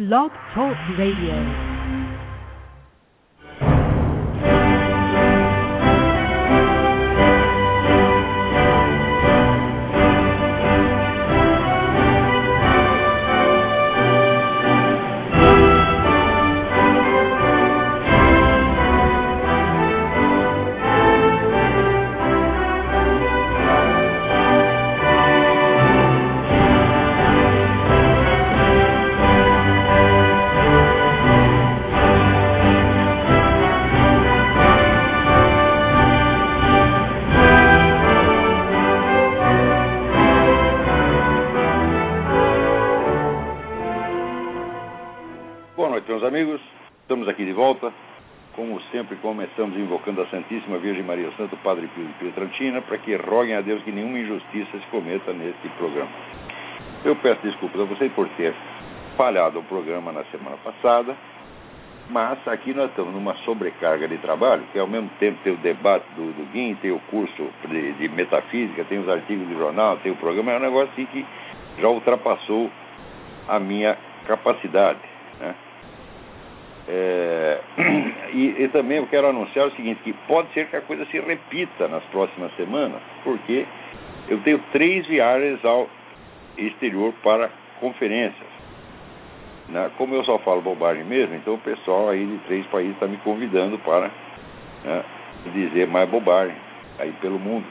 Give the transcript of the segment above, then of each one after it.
Blog Talk Radio. Virgem Maria Santo Padre Pio de Pietrantina para que roguem a Deus que nenhuma injustiça se cometa neste programa. Eu peço desculpas a vocês por ter falhado o programa na semana passada, mas aqui nós estamos numa sobrecarga de trabalho, que ao mesmo tempo tem o debate do, do GUIM, tem o curso de, de, metafísica, tem os artigos de jornal, tem o programa, é um negócio assim que já ultrapassou a minha capacidade. Né? É, e, e, também eu quero anunciar o seguinte, que pode ser que a coisa se repita nas próximas semanas, porque eu tenho três viagens ao exterior para conferências. Né? Como eu só falo bobagem mesmo, então o pessoal aí de três países está me convidando para né, dizer mais bobagem aí pelo mundo.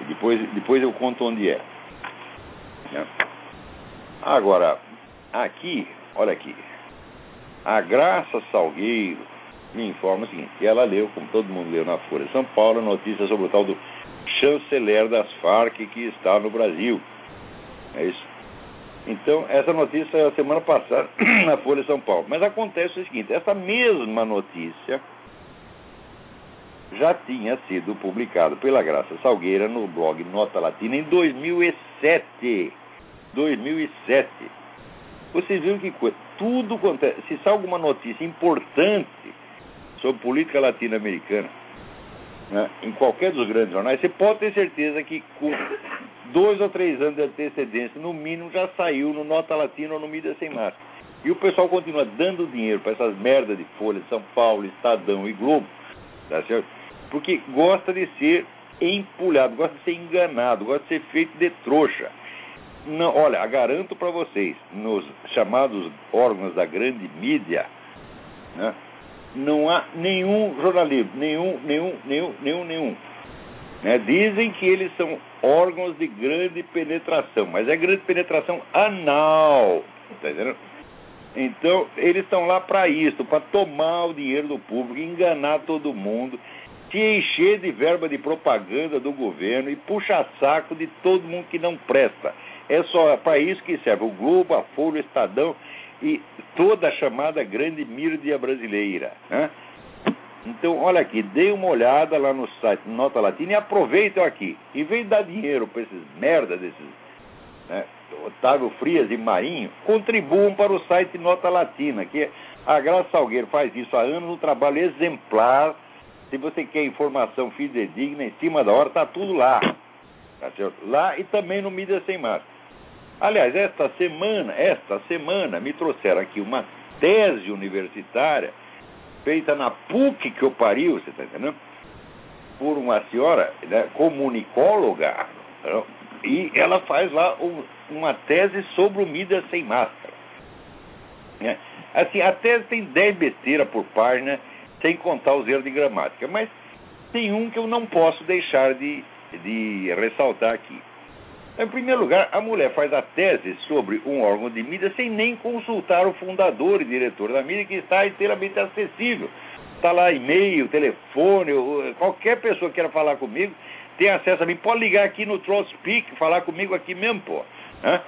E depois, depois eu conto onde é. Né? Agora, aqui, olha aqui, a Graça Salgueiro me informa o seguinte: ela leu, como todo mundo leu na Folha de São Paulo, a notícia sobre o tal do chanceler das Farc que está no Brasil. É isso. Então, essa notícia é a semana passada na Folha de São Paulo. Mas acontece o seguinte: essa mesma notícia já tinha sido publicada pela Graça Salgueira no blog Nota Latina em 2007. 2007. Vocês viram que coisa tudo quanto é. Se sai alguma notícia importante sobre política latino-americana, né, em qualquer dos grandes jornais, você pode ter certeza que com dois ou três anos de antecedência, no mínimo, já saiu no Nota Latina ou no Mídia Sem Máscara. E o pessoal continua dando dinheiro para essas merdas de Folha São Paulo, Estadão e Globo, tá certo? Porque gosta de ser empulhado, gosta de ser enganado, gosta de ser feito de trouxa. Não, olha, garanto para vocês, nos chamados órgãos da grande mídia, né, não há nenhum jornalismo, nenhum, nenhum, nenhum, nenhum, nenhum. Né? Dizem que eles são órgãos de grande penetração, mas é grande penetração anal, tá entendendo? Então, eles estão lá para isso, para tomar o dinheiro do público, enganar todo mundo, te encher de verba de propaganda do governo e puxar saco de todo mundo que não presta. É só para isso que serve o Globo, a Folha, o Estadão e toda a chamada grande mídia brasileira. Né? Então, olha aqui, dê uma olhada lá no site Nota Latina e aproveitem aqui. Em vez de dar dinheiro para esses merda desses né, Otávio Frias e Marinho, contribuam para o site Nota Latina, que a Graça Salgueiro faz isso há anos, um trabalho exemplar. Se você quer informação fidedigna, em cima da hora, está tudo lá. Tá? Lá e também no Mídia Sem Máscara. Aliás, esta semana, esta semana, me trouxeram aqui uma tese universitária feita na PUC que eu pariu, você está entendendo? Por uma senhora né, comunicóloga, né, e ela faz lá um, uma tese sobre o mídia sem máscara. É, assim, a tese tem 10 besteiras por página, sem contar os erros de gramática, mas tem um que eu não posso deixar de, de ressaltar aqui. Em primeiro lugar, a mulher faz a tese sobre um órgão de mídia sem nem consultar o fundador e diretor da mídia, que está inteiramente acessível. Está lá e-mail, telefone, qualquer pessoa que queira falar comigo tem acesso a mim. Pode ligar aqui no Speak, falar comigo aqui mesmo, pô. Né?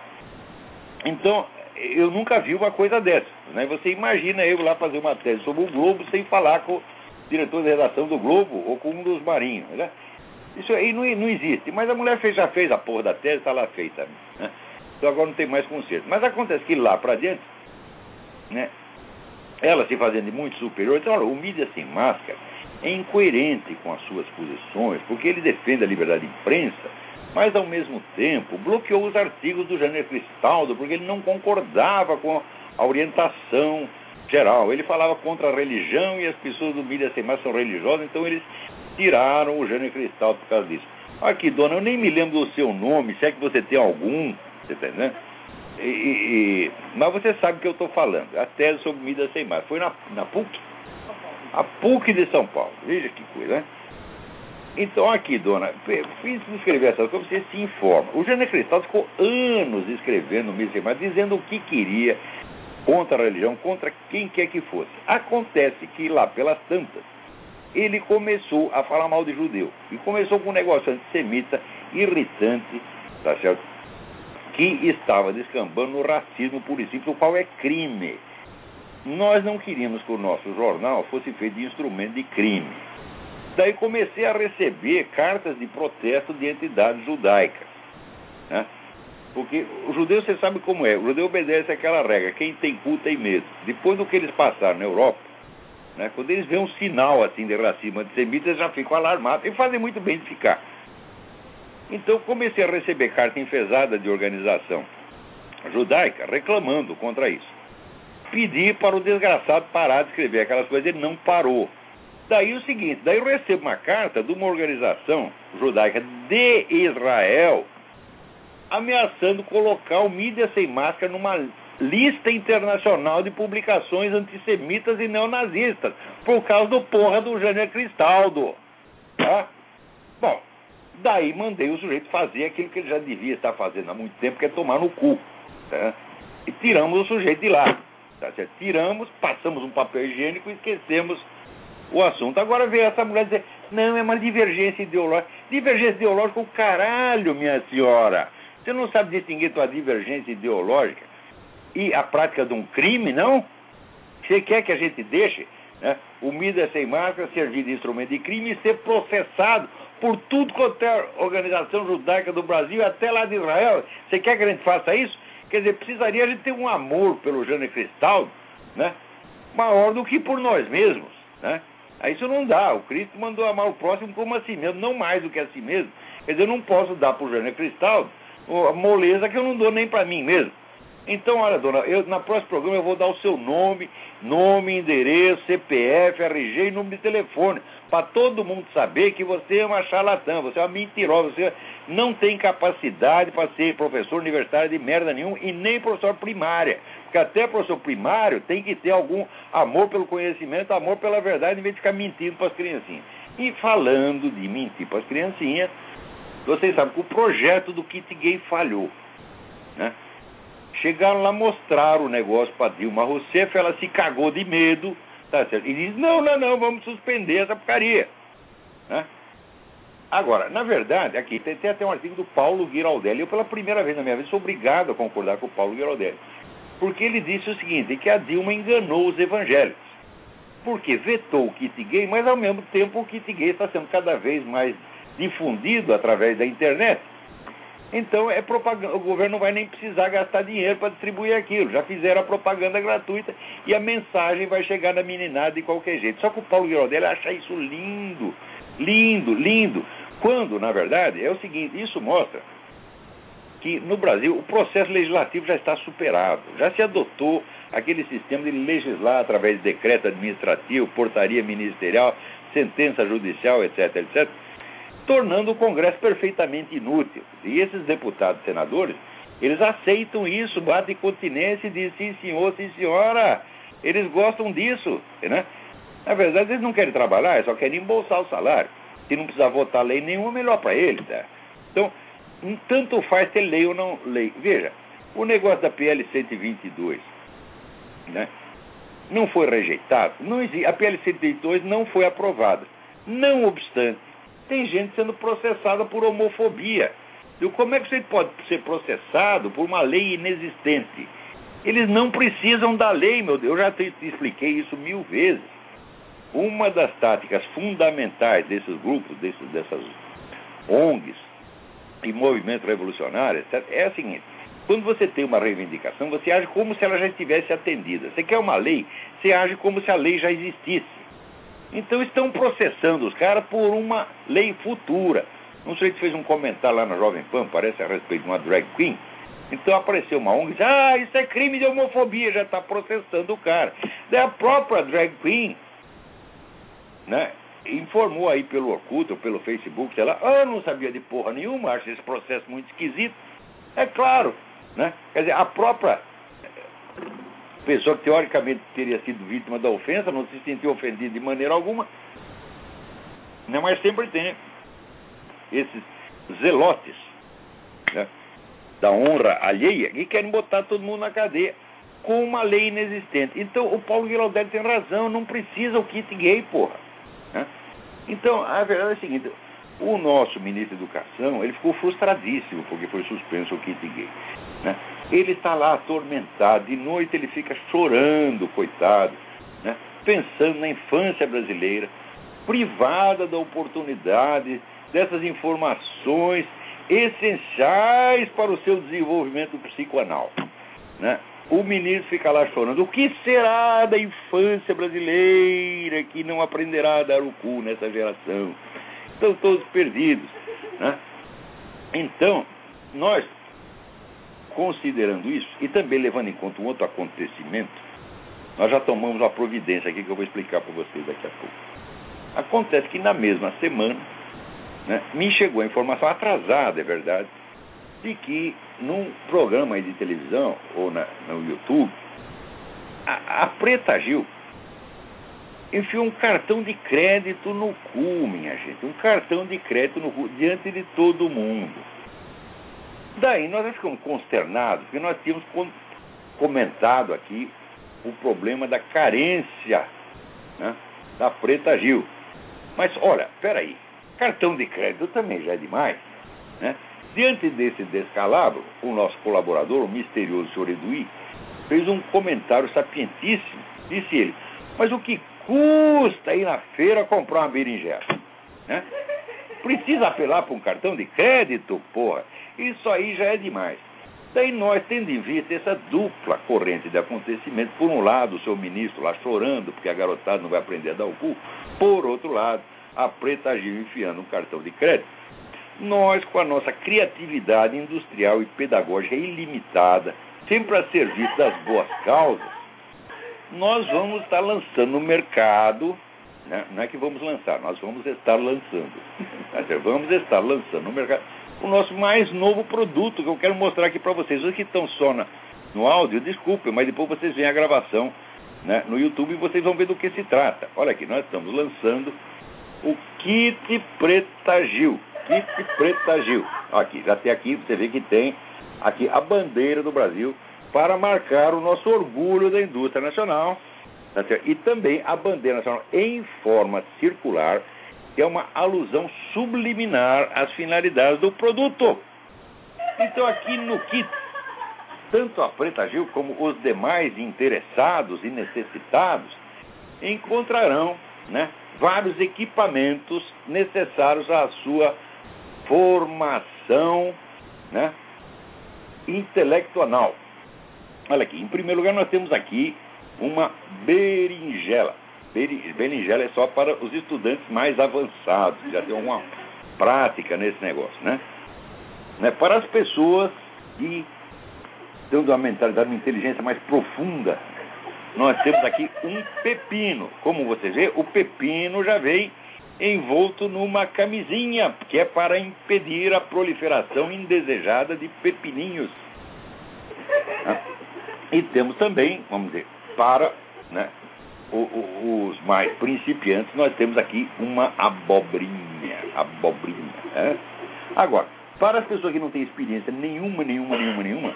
Então, eu nunca vi uma coisa dessa. Né? Você imagina eu lá fazer uma tese sobre o Globo sem falar com o diretor de redação do Globo ou com um dos marinhos. Né? Isso aí não, não existe. Mas a mulher fez, já fez a porra da tese, está lá feita. Né? Então agora não tem mais conserto. Mas acontece que lá para diante, né, ela se fazendo muito superior, então, olha, o mídia sem máscara é incoerente com as suas posições, porque ele defende a liberdade de imprensa, mas ao mesmo tempo bloqueou os artigos do Jânio Cristaldo, porque ele não concordava com a orientação geral. Ele falava contra a religião e as pessoas do mídia sem mais são religiosas, então eles tiraram o Jânio Cristaldo por causa disso. Aqui, dona, eu nem me lembro do seu nome, se é que você tem algum, você tá entendendo? E, e, mas você sabe o que eu estou falando. A tese sobre mídia sem mais. Foi na, na PUC? A PUC de São Paulo. Veja que coisa, né? Então, aqui, dona, fiz escrever essa coisa, você se informa. O Jânio Cristal ficou anos escrevendo Mídia Sem Mais, dizendo o que queria contra a religião, contra quem quer que fosse. Acontece que lá pelas tantas, ele começou a falar mal de judeu. E começou com um negócio antissemita, irritante, tá certo? Que estava descambando no racismo puro e simples, o qual é crime. Nós não queríamos que o nosso jornal fosse feito de instrumento de crime. Daí comecei a receber cartas de protesto de entidades judaicas. Né? Porque o judeu, você sabe como é, o judeu obedece aquela regra, quem tem cu tem medo. Depois do que eles passaram na Europa, né, quando eles veem um sinal assim de racismo antissemita, já ficam alarmados e fazem muito bem de ficar. Então comecei a receber carta enfesada de organização judaica reclamando contra isso. Pedi para o desgraçado parar de escrever aquelas coisas, ele não parou. Daí o seguinte, daí eu recebo uma carta de uma organização judaica de Israel ameaçando colocar o Mídia Sem Máscara numa lista internacional de publicações antissemitas e neonazistas, por causa do porra do Jânio Cristaldo. Tá? Bom, daí mandei o sujeito fazer aquilo que ele já devia estar fazendo há muito tempo, que é tomar no cu. Tá? E tiramos o sujeito de lá. Tá? Tiramos, passamos um papel higiênico e esquecemos o assunto. Agora veio essa mulher dizer, não, é uma divergência ideológica. Divergência ideológica o caralho, minha senhora. Você não sabe distinguir tua divergência ideológica e a prática de um crime, não? Você quer que a gente deixe né, o mídia sem máscara servir de instrumento de crime e ser processado por tudo quanto é organização judaica do Brasil, até lá de Israel? Você quer que a gente faça isso? Quer dizer, precisaria a gente ter um amor pelo Jânio Cristaldo, né? Maior do que por nós mesmos, né? Aí isso não dá. O Cristo mandou amar o próximo como a si mesmo, não mais do que a si mesmo. Quer dizer, eu não posso dar para o Jânio Cristaldo a moleza que eu não dou nem para mim mesmo. Então, olha, dona, eu, na próximo programa eu vou dar o seu nome, nome, endereço, CPF, RG e número de telefone, para todo mundo saber que você é uma charlatã, você é uma mentirosa, você não tem capacidade para ser professor universitário de merda nenhum e nem professor primária. Porque até professor primário tem que ter algum amor pelo conhecimento, amor pela verdade, em vez de ficar mentindo para as criancinhas. E falando de mentir para as criancinhas, vocês sabem que o projeto do kit gay falhou. Né? Chegaram lá, mostraram o negócio para Dilma Rousseff, ela se cagou de medo, tá certo? E diz, não, não, não, vamos suspender essa porcaria. Né? Agora, na verdade, aqui tem, tem, até um artigo do Paulo Giraldelli. Eu, pela primeira vez na minha vida, sou obrigado a concordar com o Paulo Giraldelli. Porque ele disse o seguinte, que a Dilma enganou os evangélicos. Porque vetou o kit gay, mas ao mesmo tempo o kit gay está sendo cada vez mais difundido através da internet. Então é propaganda, o governo não vai nem precisar gastar dinheiro para distribuir aquilo. Já fizeram a propaganda gratuita e a mensagem vai chegar na meninada de qualquer jeito. Só que o Paulo Giraldelli acha isso lindo, lindo, lindo. Quando, na verdade, é o seguinte, isso mostra que no Brasil o processo legislativo já está superado. Já se adotou aquele sistema de legislar através de decreto administrativo, portaria ministerial, sentença judicial, etc, etc tornando o Congresso perfeitamente inútil. E esses deputados senadores, eles aceitam isso, batem continência e dizem sim senhor, sim senhora, eles gostam disso, né? Na verdade, eles não querem trabalhar, só querem embolsar o salário. Se não precisar votar lei nenhuma, melhor para eles. Tá? Então, tanto faz ter lei ou não lei. Veja, o negócio da PL 122, né? Não foi rejeitado, não existe, a PL 122 não foi aprovada. Não obstante, tem gente sendo processada por homofobia. E como é que você pode ser processado por uma lei inexistente? Eles não precisam da lei, meu Deus. Eu já te, te expliquei isso mil vezes. Uma das táticas fundamentais desses grupos, desses, dessas ONGs e movimentos revolucionários, é a seguinte: quando você tem uma reivindicação, você age como se ela já estivesse atendida. Você quer uma lei, você age como se a lei já existisse. Então estão processando os caras por uma lei futura. Um sujeito fez um comentário lá na Jovem Pan, parece a respeito de uma drag queen. Então apareceu uma ONG e disse, ah, isso é crime de homofobia, já está processando o cara. Daí a própria drag queen, né, informou aí pelo Orkut ou pelo Facebook, sei lá, ah, eu não sabia de porra nenhuma, acho esse processo muito esquisito. É claro, né? Quer dizer, a própria pessoa que teoricamente teria sido vítima da ofensa não se sentiu ofendida de maneira alguma. Né? Mas sempre tem esses zelotes né? da honra alheia que querem botar todo mundo na cadeia com uma lei inexistente. Então o Paulo Guilherme tem razão, não precisa o kit gay, porra. Né? Então, a verdade é a seguinte, o nosso ministro da Educação, ele ficou frustradíssimo porque foi suspenso o kit gay. Né? Ele está lá atormentado, de noite ele fica chorando, coitado, né? pensando na infância brasileira, privada da oportunidade dessas informações essenciais para o seu desenvolvimento psicoanal. Né? O ministro fica lá chorando. O que será da infância brasileira que não aprenderá a dar o cu nessa geração? Estão todos perdidos. Né? Então, nós Considerando isso, e também levando em conta um outro acontecimento, nós já tomamos uma providência aqui que eu vou explicar para vocês daqui a pouco. Acontece que na mesma semana né, me chegou a informação atrasada, é verdade, de que num programa de televisão ou na, no YouTube, a, a Preta Gil enfiou um cartão de crédito no cu, minha gente. Um cartão de crédito no cu, diante de todo mundo. Daí nós ficamos consternados, porque nós tínhamos comentado aqui o problema da carência né, da Preta Gil. Mas olha, peraí, cartão de crédito também já é demais. Né? Diante desse descalabro, o nosso colaborador, o misterioso senhor Eduí, fez um comentário sapientíssimo. Disse ele, mas o que custa ir na feira comprar uma berinjela? Né? Precisa apelar para um cartão de crédito, porra. Isso aí já é demais. Daí nós, tendo em vista essa dupla corrente de acontecimentos, por um lado, o seu ministro lá chorando porque a garotada não vai aprender a dar o cu, por outro lado, a Preta Gil enfiando um cartão de crédito, nós, com a nossa criatividade industrial e pedagógica ilimitada, sempre a serviço das boas causas, nós vamos estar lançando no mercado, né? não é que vamos lançar, nós vamos estar lançando, vamos estar lançando no mercado o nosso mais novo produto que eu quero mostrar aqui para vocês. Os que estão só na, no áudio, desculpem, mas depois vocês veem a gravação né, no YouTube e vocês vão ver do que se trata. Olha aqui, nós estamos lançando o Kit Preta Gil. Kit Preta Gil. Aqui, já tem aqui, você vê que tem aqui a bandeira do Brasil para marcar o nosso orgulho da indústria nacional. Tá e também a bandeira nacional em forma circular é uma alusão subliminar às finalidades do produto. Então, aqui no kit, tanto a Preta Gil como os demais interessados e necessitados encontrarão né, vários equipamentos necessários à sua formação né, intelectual. Olha aqui, em primeiro lugar, nós temos aqui uma berinjela. Berinjela é só para os estudantes mais avançados, que já tem alguma prática nesse negócio, né? né? Para as pessoas que têm uma mentalidade, uma inteligência mais profunda, nós temos aqui um pepino. Como você vê, o pepino já vem envolto numa camisinha, que é para impedir a proliferação indesejada de pepininhos. Né? E temos também, vamos dizer, para né, os mais principiantes, nós temos aqui uma abobrinha. Abobrinha. Né? Agora, para as pessoas que não têm experiência nenhuma, nenhuma, nenhuma, nenhuma,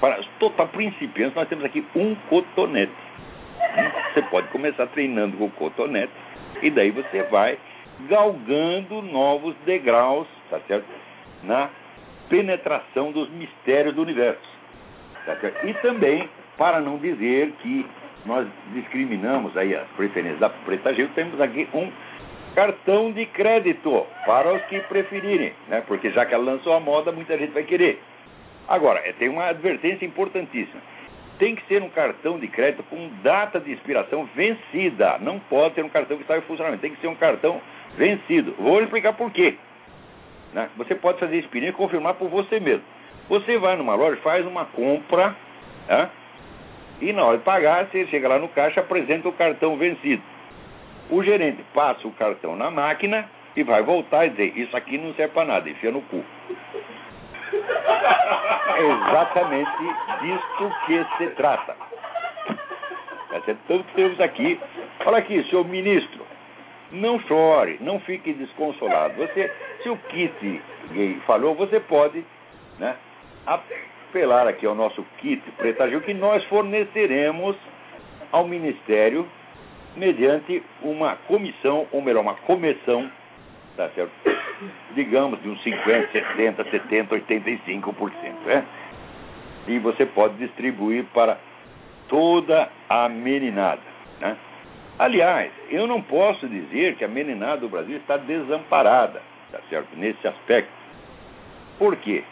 para total principiantes, nós temos aqui um cotonete. Você pode começar treinando com o cotonete e daí você vai galgando novos degraus, tá certo? Na penetração dos mistérios do universo. Tá certo? E também, para não dizer que nós discriminamos aí as preferências da Preta Gil, temos aqui um cartão de crédito para os que preferirem, né? Porque já que ela lançou a moda, muita gente vai querer. Agora, é, tem uma advertência importantíssima. Tem que ser um cartão de crédito com data de expiração vencida. Não pode ser um cartão que está em funcionamento. Tem que ser um cartão vencido. Vou explicar por quê. Né? Você pode fazer experiência e confirmar por você mesmo. Você vai numa loja, faz uma compra, né? E na hora de pagar, você chega lá no caixa, apresenta o cartão vencido. O gerente passa o cartão na máquina e vai voltar e dizer: Isso aqui não serve para nada, enfia no cu. É exatamente disso que se trata. Então temos aqui, olha aqui, senhor ministro, não chore, não fique desconsolado. Você, se o kit gay você pode né, apelar aqui ao nosso kit Preta Gil, que nós forneceremos ao Ministério mediante uma comissão, ou melhor, uma comissão, tá certo? digamos de uns 50, 60, 70, 85%. Né? E você pode distribuir para toda a meninada. Né? Aliás, eu não posso dizer que a meninada do Brasil está desamparada, tá certo? Nesse aspecto. Por quê?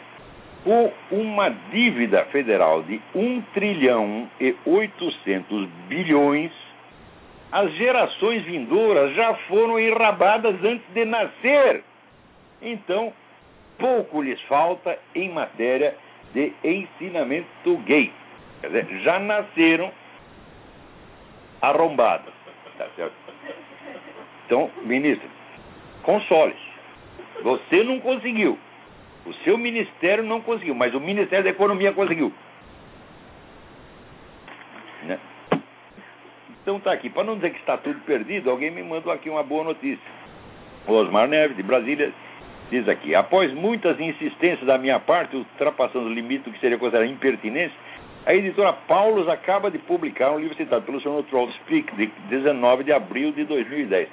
Por uma dívida federal de 1 trilhão e 800 bilhões, as gerações vindouras já foram enrabadas antes de nascer. Então, pouco lhes falta em matéria de ensinamento gay. Quer dizer, já nasceram arrombados. Tá? Então, ministro, console-se. Você não conseguiu. O seu ministério não conseguiu, mas o Ministério da Economia conseguiu. Né? Então tá aqui. Para não dizer que está tudo perdido, alguém me mandou aqui uma boa notícia. Osmar Neves, de Brasília, diz aqui: após muitas insistências da minha parte, ultrapassando o limite do que seria considerado impertinência, a editora Paulus acaba de publicar um livro citado pelo Sr. Troll Speak, de 19 de abril de 2010.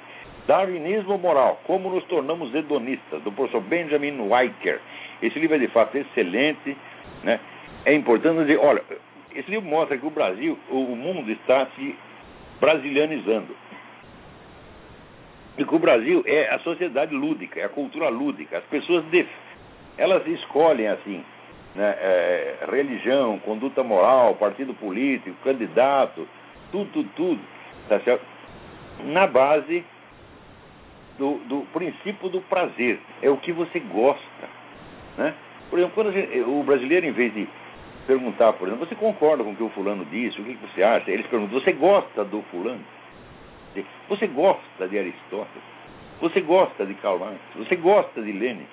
Darwinismo Moral, Como Nos Tornamos Hedonistas, do professor Benjamin Weicker. Esse livro é de fato excelente, né? É importante dizer, olha, esse livro mostra que o Brasil, o mundo está se brasilianizando. E que o Brasil é a sociedade lúdica, é a cultura lúdica. As pessoas elas escolhem assim, né, é, religião, conduta moral, partido político, candidato, tudo, tudo, tudo, tá certo? Na base do, do princípio do prazer. É o que você gosta. Né? Por exemplo, quando gente, o brasileiro, em vez de perguntar, por exemplo, você concorda com o que o fulano disse, o que você acha? Eles perguntam, você gosta do fulano? Você gosta de Aristóteles? Você gosta de Karl Marx? Você gosta de Lenin?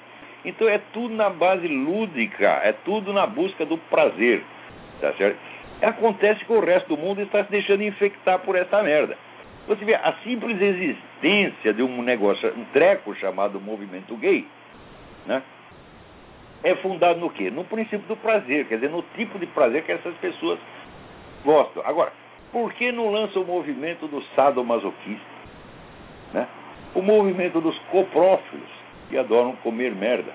Então é tudo na base lúdica, é tudo na busca do prazer. Tá certo? Acontece que o resto do mundo está se deixando infectar por essa merda. Você vê, a simples existência de um negócio, um treco chamado movimento gay, né? É fundado no quê? No princípio do prazer, quer dizer, no tipo de prazer que essas pessoas gostam. Agora, por que não lança o movimento do sadomasoquista? Né? O movimento dos coprófilos, que adoram comer merda.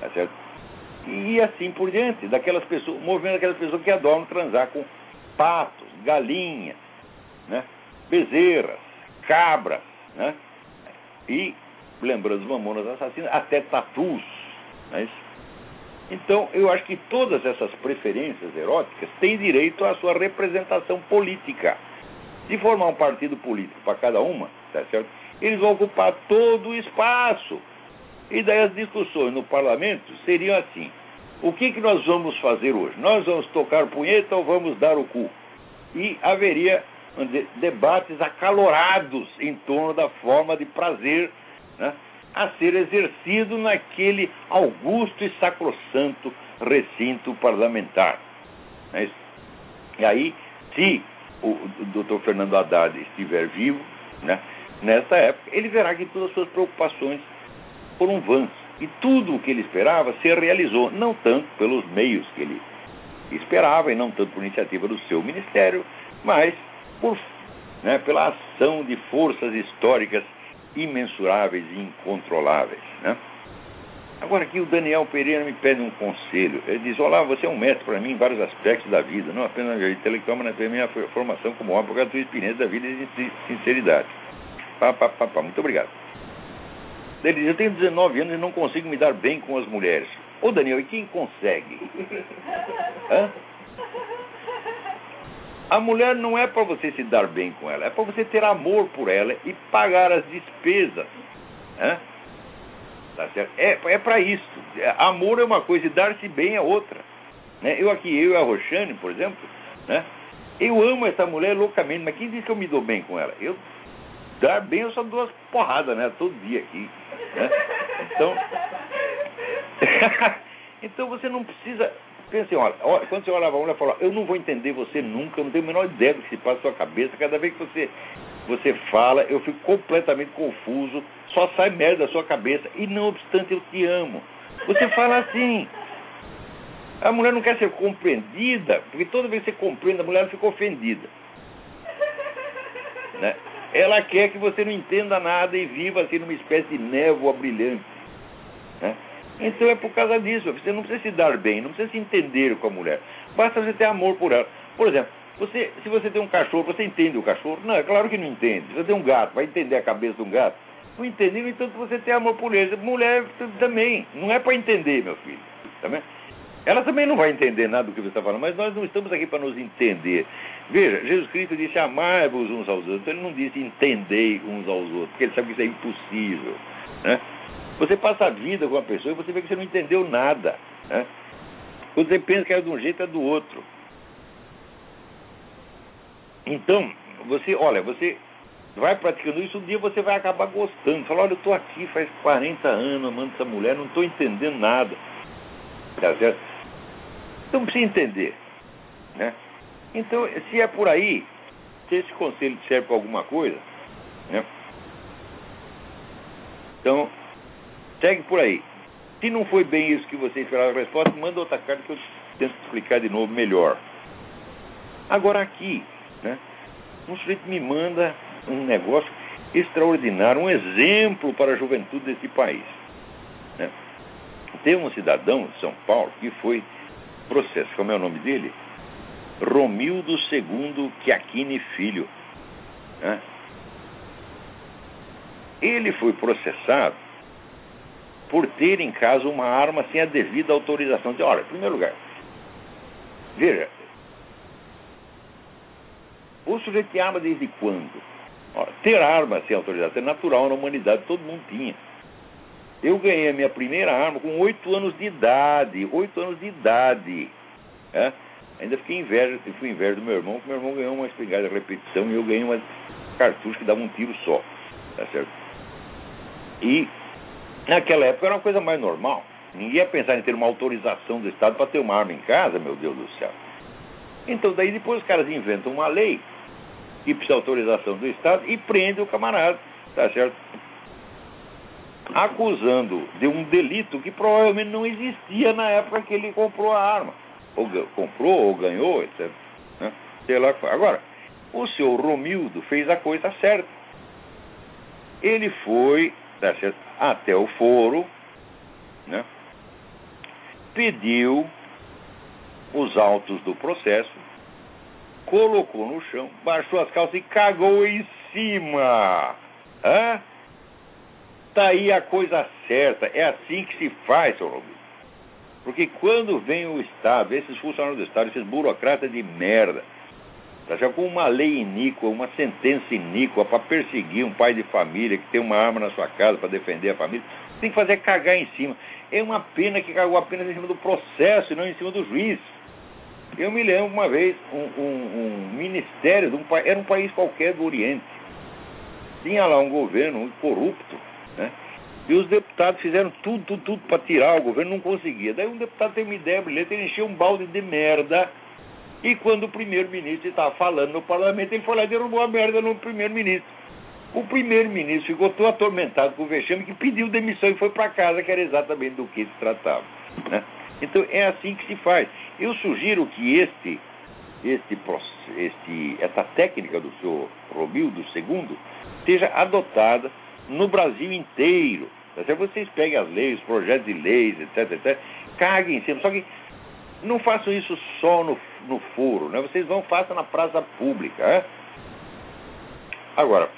Tá certo? E assim por diante, daquelas pessoas, o movimento daquelas pessoas que adoram transar com patos, galinhas, né? Bezerras, cabras, né? E, lembrando os mamonas assassinas, até tatus. Né? Então, eu acho que todas essas preferências eróticas têm direito à sua representação política. Se formar um partido político para cada uma, tá certo? eles vão ocupar todo o espaço. E daí as discussões no parlamento seriam assim: o que, que nós vamos fazer hoje? Nós vamos tocar punheta ou vamos dar o cu? E haveria dizer, debates acalorados em torno da forma de prazer né, a ser exercido naquele augusto e sacrossanto recinto parlamentar. Né? E aí, se o doutor Fernando Haddad estiver vivo, né, nessa época, ele verá que todas as suas preocupações foram vãs. E tudo o que ele esperava se realizou, não tanto pelos meios que ele esperava e não tanto por iniciativa do seu ministério, mas por, né, pela ação de forças históricas imensuráveis e incontroláveis. Né? Agora aqui o Daniel Pereira me pede um conselho. Ele diz, olá, você é um mestre para mim em vários aspectos da vida, não apenas na intelectual, mas na minha formação como homem, por causa da tua experiência da vida e de sinceridade. Pá, pá, pá, pá. Muito obrigado. Ele diz, eu tenho 19 anos e não consigo me dar bem com as mulheres. Ô Daniel, e quem consegue? Hã? A mulher não é para você se dar bem com ela, é para você ter amor por ela e pagar as despesas. Né? Tá certo? É, é para isso. É, amor é uma coisa e dar-se bem é outra. Né? Eu aqui, eu e a Roxane, por exemplo, né? eu amo essa mulher loucamente, mas quem diz que eu me dou bem com ela? Eu dar bem, eu só dou umas porradas, né? Todo dia aqui. Né? Então. então você não precisa. Pense, olha, quando você olha para e fala, eu não vou entender você nunca, eu não tenho a menor ideia do que se passa na sua cabeça. Cada vez que você, você fala, eu fico completamente confuso, só sai merda da sua cabeça, e não obstante eu te amo. Você fala assim. A mulher não quer ser compreendida, porque toda vez que você compreende, a mulher fica ofendida. Né? Ela quer que você não entenda nada e viva assim numa espécie de névoa brilhante. Né? Então é por causa disso. Você não precisa se dar bem, não precisa se entender com a mulher. Basta você ter amor por ela. Por exemplo, você, se você tem um cachorro, você entende o cachorro? Não, é claro que não entende. Se você tem um gato, vai entender a cabeça de um gato? Não entende, entanto você tem amor por ele. Mulher também. Não é para entender, meu filho. Tá vendo? Ela também não vai entender nada do que você está falando, mas nós não estamos aqui para nos entender. Veja, Jesus Cristo disse amai-vos uns aos outros, ele não disse entendei uns aos outros, porque ele sabe que isso é impossível. Né? Você passa a vida com uma pessoa e você vê que você não entendeu nada. Né? Você pensa que é de um jeito, é do outro. Então, você, olha, você vai praticando isso, um dia você vai acabar gostando. Fala, olha, eu estou aqui faz 40 anos amando essa mulher, não estou entendendo nada. Tá certo? Então precisa entender. Né? Então, se é por aí, se esse conselho serve para alguma coisa, né? Então, segue por aí. Se não foi bem isso que você esperava a resposta, manda outra carta que eu tento explicar de novo melhor. Agora aqui, né? Um sujeito me manda um negócio extraordinário, um exemplo para a juventude desse país. Né? Tem um cidadão de São Paulo que foi processo, como é o nome dele? Romildo II Chiacchini Filho. Né? Ele foi processado por ter em casa uma arma sem a devida autorização. Olha, em primeiro lugar, veja, o sujeito tem arma desde quando? Ora, ter arma sem autorização é natural na humanidade, todo mundo tinha. Eu ganhei a minha primeira arma com oito anos de idade. Oito anos de idade. É? Ainda fiquei inveja, fui inveja do meu irmão, porque meu irmão ganhou uma espingarda de repetição e eu ganhei uma cartucho que dava um tiro só. Tá certo? E naquela época era uma coisa mais normal. Ninguém ia pensar em ter uma autorização do Estado para ter uma arma em casa, meu Deus do céu. Então daí depois os caras inventam uma lei que precisa de autorização do Estado e prende o camarada, tá certo? acusando de um delito que provavelmente não existia na época que ele comprou a arma. Ou comprou, ou ganhou, etc. Né? Sei lá Agora, o senhor Romildo fez a coisa certa. Ele foi tá até o foro, né? pediu os autos do processo, colocou no chão, baixou as calças e cagou em cima. Hã? Está aí a coisa certa. É assim que se faz, seu Romildo. Porque quando vem o Estado, esses funcionários do Estado, esses burocratas de merda, tá já com uma lei iníqua, uma sentença iníqua para perseguir um pai de família que tem uma arma na sua casa para defender a família, tem que fazer cagar em cima. É uma pena que cagou apenas em cima do processo e não em cima do juiz. Eu me lembro uma vez, um, um, um ministério de um era um país qualquer do Oriente. Tinha lá um governo corrupto né? E os deputados fizeram tudo, tudo, tudo para tirar o governo, não conseguia. Daí um deputado teve uma ideia brilhante, ele encheu um balde de merda. E quando o primeiro-ministro estava falando no parlamento, ele foi lá e derrubou a merda no primeiro-ministro. O primeiro-ministro ficou tão atormentado com o vexame que pediu demissão e foi para casa, que era exatamente do que se tratava. Né? Então é assim que se faz. Eu sugiro que este, este, este, essa técnica do senhor Romildo II seja adotada no Brasil inteiro. Tá Vocês peguem as leis, os projetos de leis, etc, etc, caguem em cima. Só que não façam isso só no, no foro, né? Vocês vão façam na praça pública. É? Agora,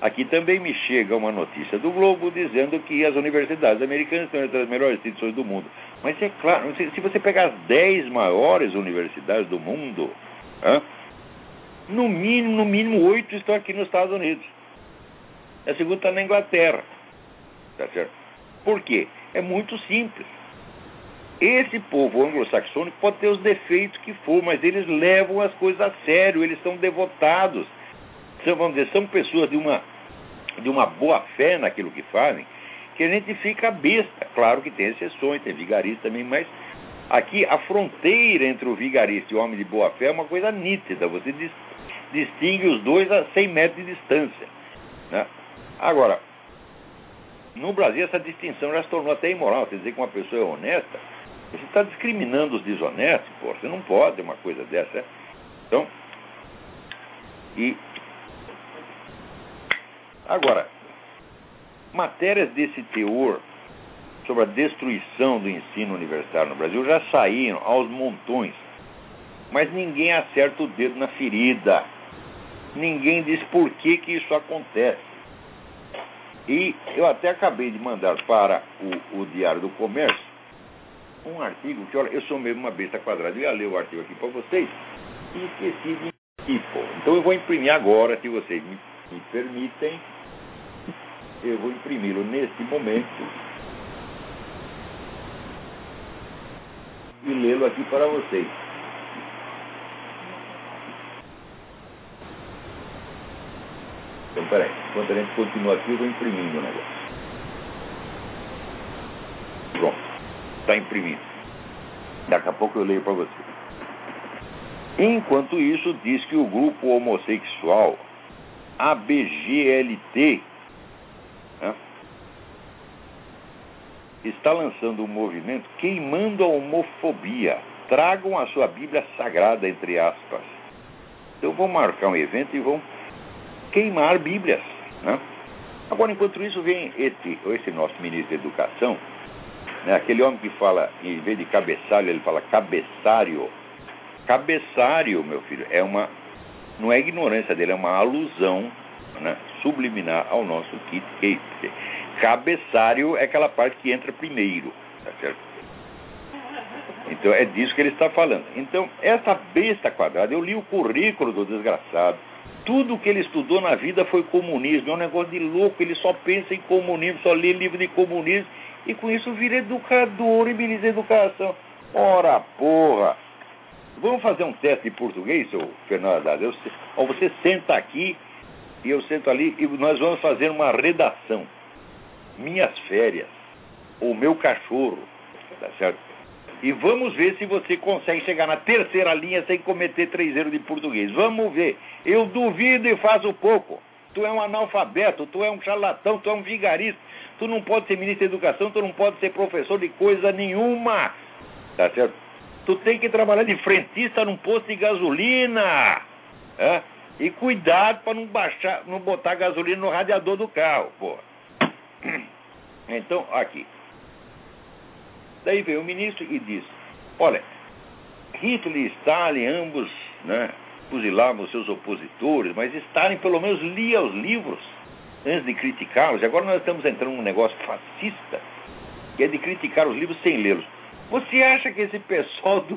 aqui também me chega uma notícia do Globo dizendo que as universidades americanas estão entre as melhores instituições do mundo. Mas é claro, se você pegar as 10 maiores universidades do mundo, no mínimo, no mínimo oito estão aqui nos Estados Unidos. a segunda está na Inglaterra. Tá certo? Por quê? É muito simples. Esse povo anglo-saxônico pode ter os defeitos que for, mas eles levam as coisas a sério, eles são devotados. São, vamos dizer, são pessoas de uma, de uma boa fé naquilo que fazem, que a gente fica besta. Claro que tem exceções, tem vigaristas também, mas aqui a fronteira entre o vigarista e o homem de boa fé é uma coisa nítida. Você dis, distingue os dois a 100 metros de distância. Né? Agora, no Brasil essa distinção já se tornou até imoral. Quer dizer que uma pessoa é honesta, você está discriminando os desonestos, pô. Você não pode uma coisa dessa. Então, e agora, matérias desse teor sobre a destruição do ensino universitário no Brasil já saíram aos montões, mas ninguém acerta o dedo na ferida. Ninguém diz por que, que isso acontece. E eu até acabei de mandar para o, o Diário do Comércio um artigo que, olha, eu sou mesmo uma besta quadrada. Eu ia ler o artigo aqui para vocês e esqueci de imprimir. Então eu vou imprimir agora, se vocês me, me permitem. Eu vou imprimi-lo neste momento e lê-lo aqui para vocês. Então, peraí, enquanto a gente continua aqui, eu vou imprimindo o negócio. Está imprimido. Daqui a pouco eu leio para você. Enquanto isso, diz que o grupo homossexual ABGLT né, está lançando um movimento queimando a homofobia. Tragam a sua Bíblia sagrada, entre aspas. Então vão marcar um evento e vão queimar Bíblias. Né? Agora, enquanto isso, vem esse, esse nosso ministro da Educação, né, aquele homem que fala, em vez de cabeçalho, ele fala cabeçário. Cabeçário, meu filho, é uma. Não é ignorância dele, é uma alusão né, subliminar ao nosso kit cake. Cabeçário é aquela parte que entra primeiro, tá certo? Então é disso que ele está falando. Então, essa besta quadrada, eu li o currículo do desgraçado. Tudo que ele estudou na vida foi comunismo. É um negócio de louco. Ele só pensa em comunismo, só lê livro de comunismo. E com isso vira educador e ministro da educação. Ora, porra! Vamos fazer um teste de português, seu Fernando Haddad? Eu, ó, você senta aqui e eu sento ali e nós vamos fazer uma redação. Minhas férias. O meu cachorro. Tá certo? E vamos ver se você consegue chegar na terceira linha sem cometer três erros de português. Vamos ver. Eu duvido e faço pouco. Tu é um analfabeto, tu é um charlatão, tu é um vigarista. Tu não pode ser ministro da educação, tu não pode ser professor de coisa nenhuma. Tá certo? Tu tem que trabalhar de frentista num posto de gasolina. É? E cuidado para não baixar, não botar gasolina no radiador do carro, pô. Então, aqui. Daí veio o ministro e disse: Olha, Hitler e Stalin, ambos né, fuzilavam seus opositores, mas Stalin pelo menos lia os livros antes de criticá-los. Agora nós estamos entrando num negócio fascista, que é de criticar os livros sem lê-los. Você acha que esse pessoal do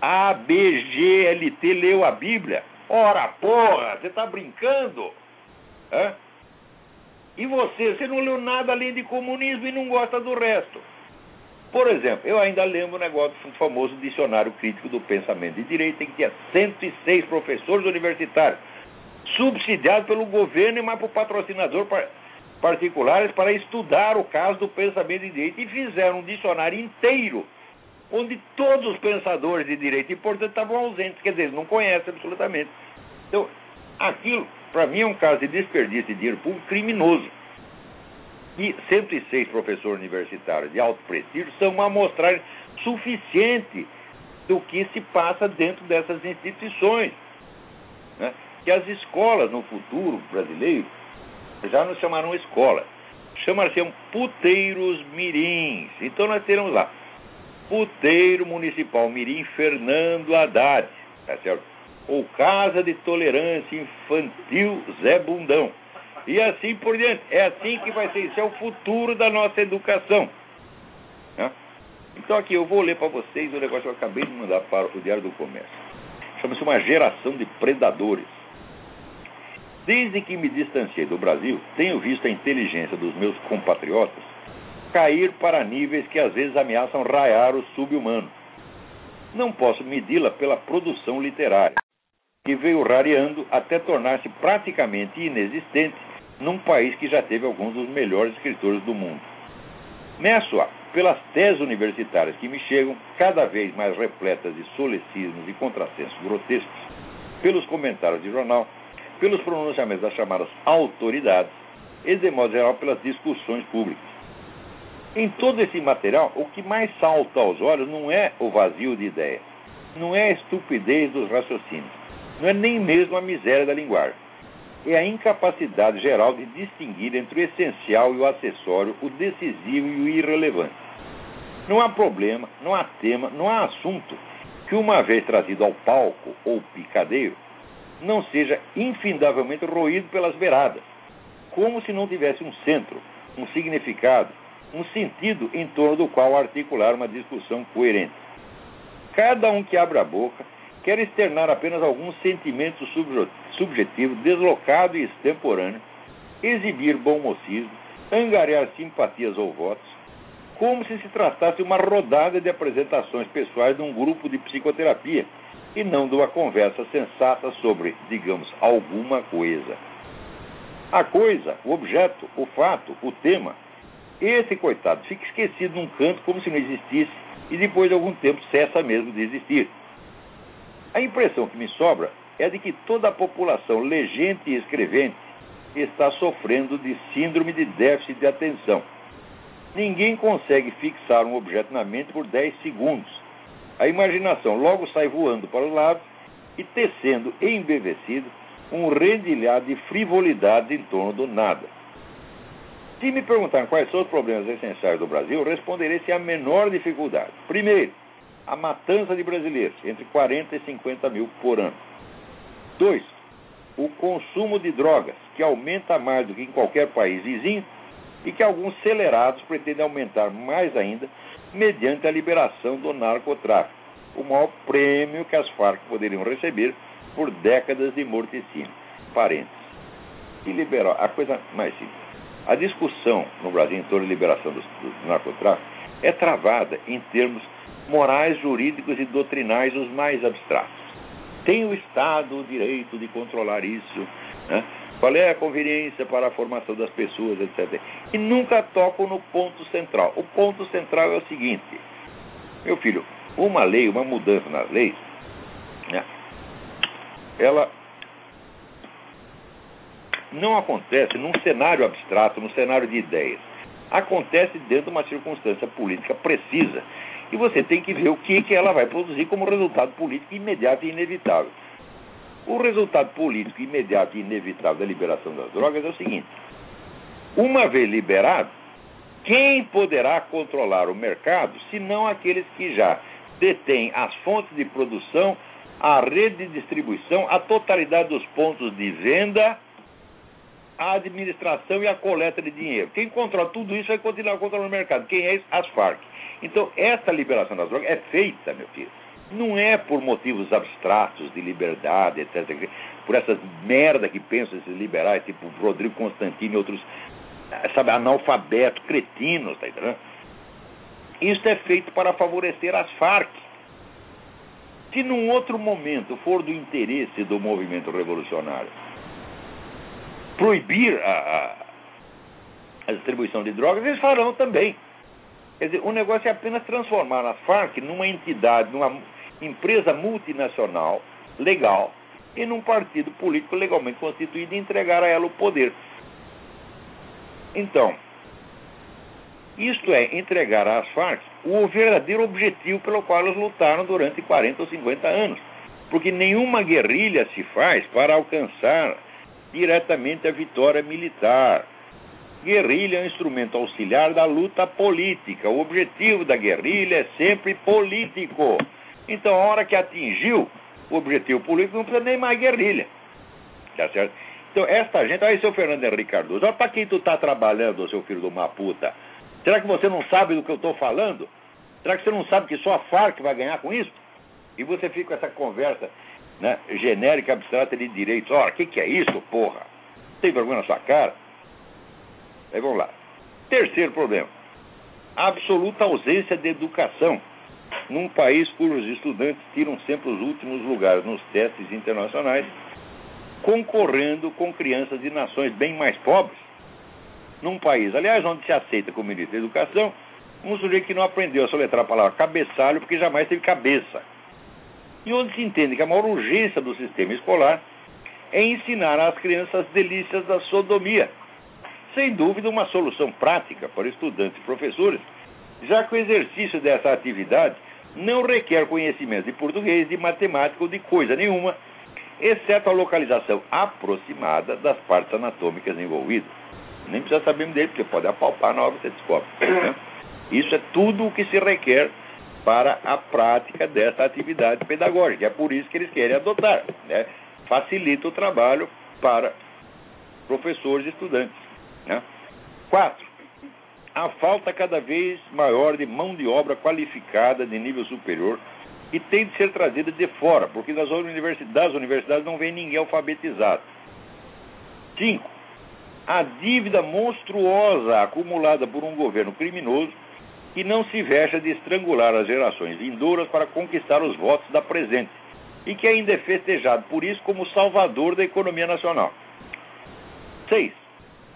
ABGLT leu a Bíblia? Ora, porra, você está brincando? Hã? E você, você não leu nada além de comunismo e não gosta do resto. Por exemplo, eu ainda lembro o negócio do famoso dicionário crítico do pensamento de direita, que tinha 106 professores universitários, subsidiados pelo governo e mais por patrocinador particulares para estudar o caso do pensamento de direita e fizeram um dicionário inteiro onde todos os pensadores de direita importantes estavam ausentes, quer dizer, eles não conhecem absolutamente. Então, aquilo, para mim, é um caso de desperdício de dinheiro público criminoso. E 106 professores universitários de alto prestígio são uma amostragem suficiente do que se passa dentro dessas instituições. Né? Que as escolas no futuro brasileiro já não chamarão escolas, chamarão se puteiros mirins. Então nós teremos lá puteiro municipal mirim Fernando Haddad, tá certo? ou Casa de Tolerância Infantil Zé Bundão. E assim por diante. É assim que vai ser. Isso é o futuro da nossa educação. Né? Então aqui eu vou ler para vocês o negócio que eu acabei de mandar para o Diário do Comércio. Chama-se uma geração de predadores. Desde que me distanciei do Brasil, tenho visto a inteligência dos meus compatriotas cair para níveis que às vezes ameaçam raiar o subhumano. Não posso medi-la pela produção literária, que veio rareando até tornar-se praticamente inexistente num país que já teve alguns dos melhores escritores do mundo. Meço-a pelas teses universitárias que me chegam, cada vez mais repletas de solecismos e contrassensos grotescos, pelos comentários de jornal, pelos pronunciamentos das chamadas autoridades e, de modo geral, pelas discussões públicas. Em todo esse material, o que mais salta aos olhos não é o vazio de ideias, não é a estupidez dos raciocínios, não é nem mesmo a miséria da linguagem. É a incapacidade geral de distinguir entre o essencial e o acessório, o decisivo e o irrelevante. Não há problema, não há tema, não há assunto que, uma vez trazido ao palco ou picadeiro, não seja infindavelmente roído pelas beiradas, como se não tivesse um centro, um significado, um sentido em torno do qual articular uma discussão coerente. Cada um que abre a boca quer externar apenas algum sentimento subjetivo, deslocado e extemporâneo, exibir bom mocismo, angariar simpatias ou votos, como se se tratasse de uma rodada de apresentações pessoais de um grupo de psicoterapia e não de uma conversa sensata sobre, digamos, alguma coisa. A coisa, o objeto, o fato, o tema esse coitado fica esquecido num canto como se não existisse e depois de algum tempo cessa mesmo de existir. A impressão que me sobra é de que toda a população legente e escrevente está sofrendo de síndrome de déficit de atenção. Ninguém consegue fixar um objeto na mente por 10 segundos. A imaginação logo sai voando para os lados e tecendo embevecido um rendilhado de frivolidades em torno do nada. Se me perguntarem quais são os problemas essenciais do Brasil, responderei sem a menor dificuldade. Primeiro, a matança de brasileiros, entre 40 e 50 mil por ano. Dois, o consumo de drogas, que aumenta mais do que em qualquer país vizinho e que alguns acelerados pretendem aumentar mais ainda mediante a liberação do narcotráfico, o maior prêmio que as Farc poderiam receber por décadas de morticínio. Parênteses. E liberar a coisa mais simples. A discussão no Brasil em torno da liberação do, do narcotráfico é travada em termos morais, jurídicos e doutrinais os mais abstratos. Tem o Estado o direito de controlar isso? Né? Qual é a conveniência para a formação das pessoas, etc. E nunca tocam no ponto central. O ponto central é o seguinte: meu filho, uma lei, uma mudança nas leis, né? ela não acontece num cenário abstrato, num cenário de ideias. Acontece dentro de uma circunstância política precisa. E você tem que ver o que, que ela vai produzir como resultado político imediato e inevitável. O resultado político imediato e inevitável da liberação das drogas é o seguinte: uma vez liberado, quem poderá controlar o mercado se não aqueles que já detêm as fontes de produção, a rede de distribuição, a totalidade dos pontos de venda a administração e a coleta de dinheiro. Quem controla tudo isso vai continuar controlando o mercado. Quem é isso? As Farc. Então, essa liberação das drogas é feita, meu filho. Não é por motivos abstratos de liberdade, etc. Por essas merda que pensam esses liberais, tipo Rodrigo Constantino e outros, sabe, analfabetos, cretinos, tá entendendo? Isso é feito para favorecer as Farc. Se num outro momento for do interesse do movimento revolucionário proibir a, a, a distribuição de drogas, eles farão também. Quer dizer, o negócio é apenas transformar a Farc numa entidade, numa empresa multinacional legal e num partido político legalmente constituído e entregar a ela o poder. Então, isto é entregar às Farc o verdadeiro objetivo pelo qual eles lutaram durante 40 ou 50 anos. Porque nenhuma guerrilha se faz para alcançar diretamente a vitória militar. Guerrilha é um instrumento auxiliar da luta política. O objetivo da guerrilha é sempre político. Então, a hora que atingiu o objetivo político, não precisa nem mais guerrilha. Tá certo? Então, esta gente, aí, seu Fernando Henrique Cardoso, olha para quem tu está trabalhando, seu filho de uma puta. Será que você não sabe do que eu estou falando? Será que você não sabe que só a Farc vai ganhar com isso? E você fica com essa conversa né, genérica, abstrata de direitos. Ora, o que, que é isso, porra? Tem vergonha na sua cara? Aí vamos lá. Terceiro problema: absoluta ausência de educação. Num país cujos estudantes tiram sempre os últimos lugares nos testes internacionais, concorrendo com crianças de nações bem mais pobres. Num país, aliás, onde se aceita como ministro da Educação um sujeito que não aprendeu a soletrar a palavra cabeçalho porque jamais teve cabeça. E onde se entende que a maior urgência do sistema escolar é ensinar às crianças as delícias da sodomia. Sem dúvida, uma solução prática para estudantes e professores, já que o exercício dessa atividade não requer conhecimento de português, de matemática ou de coisa nenhuma, exceto a localização aproximada das partes anatômicas envolvidas. Nem precisa saber dele, porque pode apalpar na hora que você descobre. Né? Isso é tudo o que se requer para a prática dessa atividade pedagógica. É por isso que eles querem adotar. Né? Facilita o trabalho para professores e estudantes. Né? Quatro, a falta cada vez maior de mão de obra qualificada de nível superior que tem de ser trazida de fora, porque das universidades, universidades não vem ninguém alfabetizado. Cinco, a dívida monstruosa acumulada por um governo criminoso que não se veja de estrangular as gerações vindouras para conquistar os votos da presente e que ainda é festejado por isso como salvador da economia nacional. 6.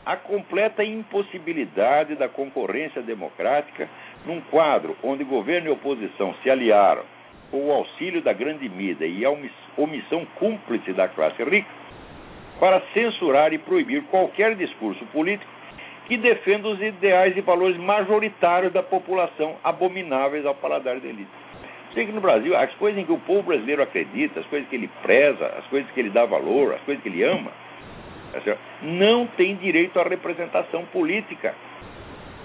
A completa impossibilidade da concorrência democrática num quadro onde governo e oposição se aliaram com o auxílio da grande mídia e a omissão cúmplice da classe rica para censurar e proibir qualquer discurso político que defenda os ideais e valores majoritários da população, abomináveis ao paladar da elite. Sei que no Brasil, as coisas em que o povo brasileiro acredita, as coisas que ele preza, as coisas que ele dá valor, as coisas que ele ama, Assim, não tem direito à representação política.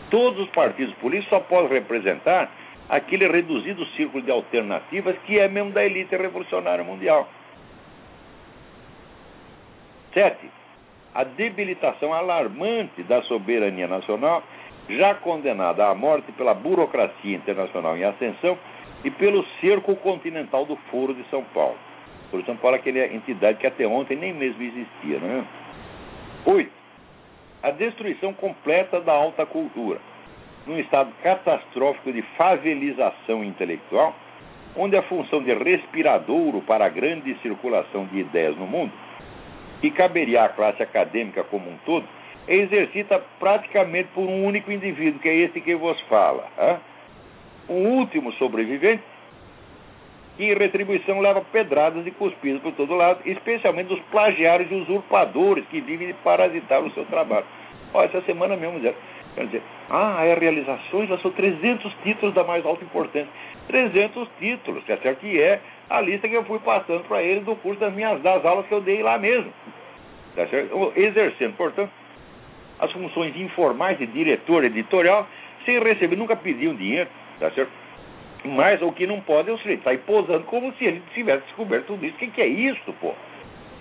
Todos os partidos políticos só podem representar aquele reduzido círculo de alternativas que é mesmo da elite revolucionária mundial. Sete, a debilitação alarmante da soberania nacional, já condenada à morte pela burocracia internacional em ascensão e pelo cerco continental do Foro de São Paulo. O Foro de São Paulo é aquela entidade que até ontem nem mesmo existia, né? 8. A destruição completa da alta cultura, num estado catastrófico de favelização intelectual, onde a função de respiradouro para a grande circulação de ideias no mundo, que caberia à classe acadêmica como um todo, é exercida praticamente por um único indivíduo, que é esse que vos fala. Hein? O último sobrevivente que, em retribuição, leva pedradas e cuspidas por todo lado, especialmente dos plagiários e usurpadores que vivem de parasitar o seu trabalho. Ó, essa semana mesmo, quer dizer, ah, é realizações, são 300 títulos da mais alta importância. 300 títulos, que é certo que é a lista que eu fui passando para eles do curso das minhas das aulas que eu dei lá mesmo. Tá certo? Exercendo, portanto, as funções informais de diretor editorial sem receber, nunca pediam dinheiro, tá certo? Mas o que não pode é o sujeito sair posando como se ele tivesse descoberto tudo isso. O que, que é isso, pô?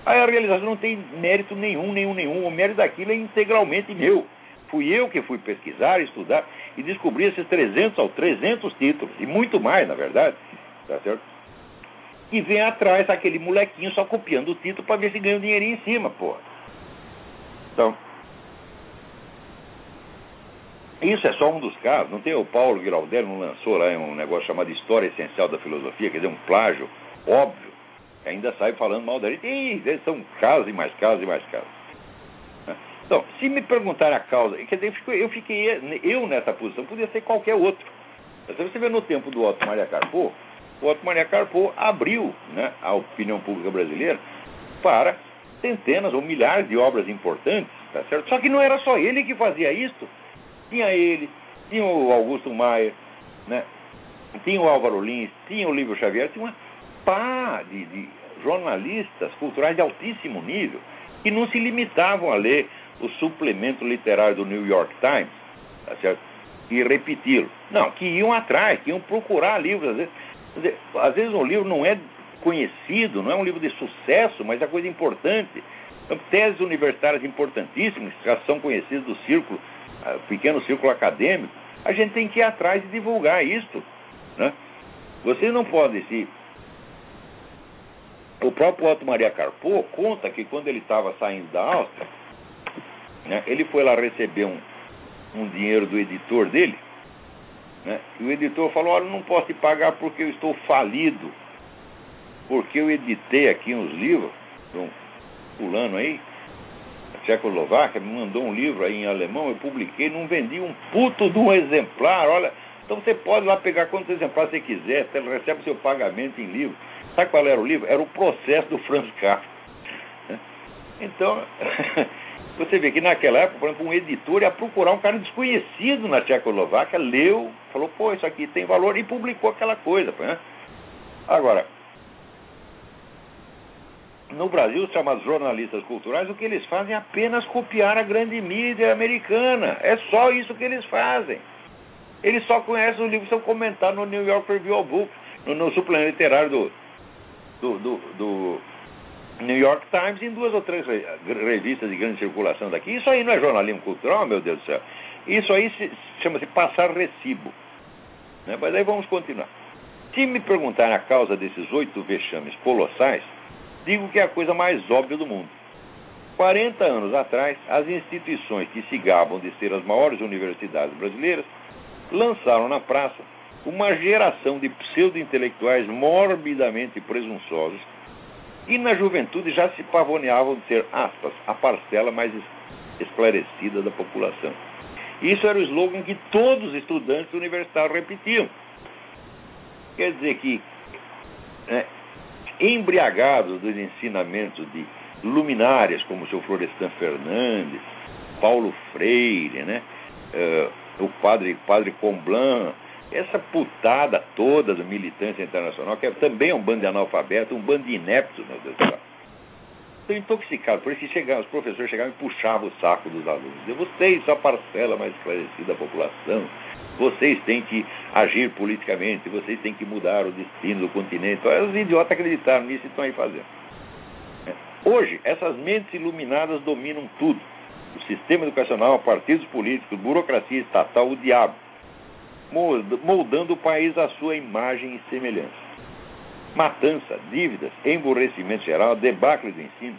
Aí a realização não tem mérito nenhum, nenhum, nenhum. O mérito daquilo é integralmente meu. Fui eu que fui pesquisar, estudar e descobri esses 300 ou 300 títulos, e muito mais, na verdade, tá certo? E vem atrás aquele molequinho só copiando o título para ver se ganha um dinheirinho em cima, pô. Então, isso é só um dos casos. Não tem o Paulo Giraldelli, não lançou lá um negócio chamado História Essencial da Filosofia, quer dizer, um plágio óbvio, que ainda sai falando mal dele. E são casos e mais casos e mais casos. Então, se me perguntar a causa, quer dizer, eu fiquei, eu nessa posição, podia ser qualquer outro. Você vê no tempo do Otto Maria Carpo, o Otto Maria Carpo abriu né, a opinião pública brasileira para centenas ou milhares de obras importantes, tá certo? Só que não era só ele que fazia isso. Tinha ele, tinha o Augusto Maia, né? tinha o Álvaro Lins, tinha o Livro Xavier, tinha uma pá de, de jornalistas culturais de altíssimo nível que não se limitavam a ler o suplemento literário do New York Times, tá certo? E repeti-lo. Não, que iam atrás, que iam procurar livros. Às vezes, às vezes um livro não é conhecido, não é um livro de sucesso, mas é coisa importante. Então, teses universitárias importantíssimas, já são conhecidas do círculo, pequeno círculo acadêmico, a gente tem que ir atrás e divulgar isso. Né? Você não pode se. O próprio Otto Maria Carpo conta que quando ele estava saindo da Áustria, Né? Ele foi lá receber um, um dinheiro do editor dele, né? e o editor falou: Olha, não posso te pagar porque eu estou falido, porque eu editei aqui uns livros, um fulano aí, Tchecoslováquia, me mandou um livro aí em alemão, eu publiquei, não vendi um puto de um exemplar, olha. Então você pode lá pegar quantos exemplares você quiser, você recebe o seu pagamento em livro. Sabe qual era o livro? Era o processo do Franz Kafka. Então, você vê que naquela época, por exemplo, um editor ia procurar um cara desconhecido na Tchecoslováquia, leu, falou, pô, isso aqui tem valor, e publicou aquela coisa. Né? Agora, no Brasil, os chamados jornalistas culturais, o que eles fazem é apenas copiar a grande mídia americana. É só isso que eles fazem. Eles só conhecem os livros que são comentados no New York Review of Books, no, no suplemento literário do, do, do, do, New York Times, em duas ou três revistas de grande circulação daqui. Isso aí não é jornalismo cultural, meu Deus do céu. Isso aí chama-se passar recibo. Né? Mas aí vamos continuar. Se me perguntarem a causa desses oito vexames colossais, digo que é a coisa mais óbvia do mundo. 40 anos atrás, as instituições que se gabam de ser as maiores universidades brasileiras lançaram na praça uma geração de pseudo-intelectuais morbidamente presunçosos e na juventude já se pavoneavam de ser, aspas, a parcela mais esclarecida da população. Isso era o slogan que todos os estudantes universitários repetiam. Quer dizer que né, embriagados dos ensinamentos de luminárias como o seu Florestan Fernandes, Paulo Freire, né, uh, o padre, padre Comblan, essa putada toda do militância internacional, que é também um bando de analfabeto, um bando de ineptos, meu Deus do céu. Estou intoxicado, por isso que chegavam, os professores chegavam e puxavam o saco dos alunos. Diziam, vocês a parcela mais esclarecida da população, vocês têm que agir politicamente, vocês têm que mudar o destino do continente. Os idiotas acreditaram nisso e estão aí fazendo. É. Hoje, essas mentes iluminadas dominam tudo. O sistema educacional, partidos políticos, burocracia estatal, o diabo. Moldando o país à sua imagem e semelhança. Matança, dívidas, emborrecimento geral, debacle do ensino,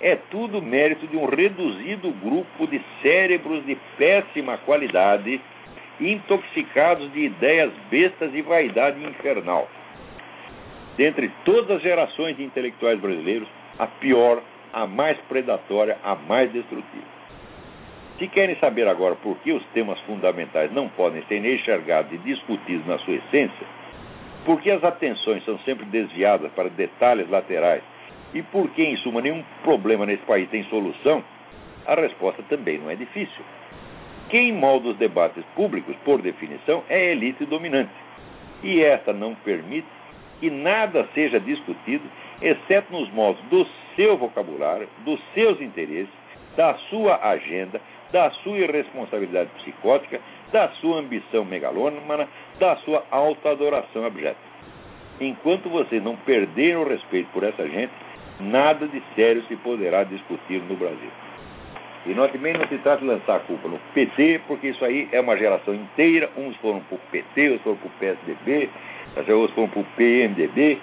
é tudo mérito de um reduzido grupo de cérebros de péssima qualidade intoxicados de ideias bestas e vaidade infernal. Dentre todas as gerações de intelectuais brasileiros, a pior, a mais predatória, a mais destrutiva. Se querem saber agora por que os temas fundamentais não podem ser enxergados e discutidos na sua essência, por que as atenções são sempre desviadas para detalhes laterais e por que, em suma, nenhum problema nesse país tem solução, a resposta também não é difícil. Quem molda os debates públicos, por definição, é a elite dominante. E esta não permite que nada seja discutido, exceto nos moldes do seu vocabulário, dos seus interesses, da sua agenda, da sua irresponsabilidade psicótica, da sua ambição megalômana, da sua autoadoração abjeta. Enquanto vocês não perderem o respeito por essa gente, nada de sério se poderá discutir no Brasil. E nós também não se trata de lançar a culpa no PT, porque isso aí é uma geração inteira. Uns foram para o PT, outros foram para o PSDB, outros foram para o PMDB.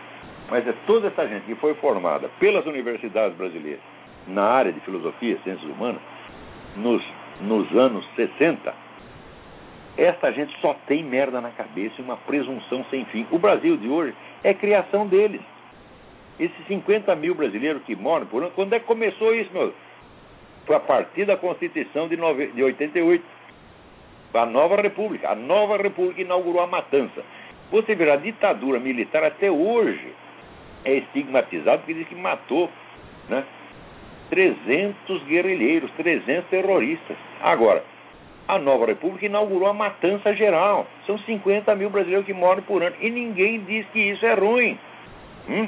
Mas é toda essa gente que foi formada pelas universidades brasileiras na área de filosofia e ciências humanas, nos, nos anos 60, essa gente só tem merda na cabeça e uma presunção sem fim. O Brasil de hoje é criação deles. Esses 50 mil brasileiros que moram por ano, quando é que começou isso, meu? Foi a partir da Constituição de, nove, de 88. A nova República. A nova República inaugurou a matança. Você verá, a ditadura militar até hoje é estigmatizado porque diz que matou né, 300 guerrilheiros, 300 terroristas. Agora, a nova República inaugurou a matança geral. São 50 mil brasileiros que morrem por ano. E ninguém diz que isso é ruim. Hum?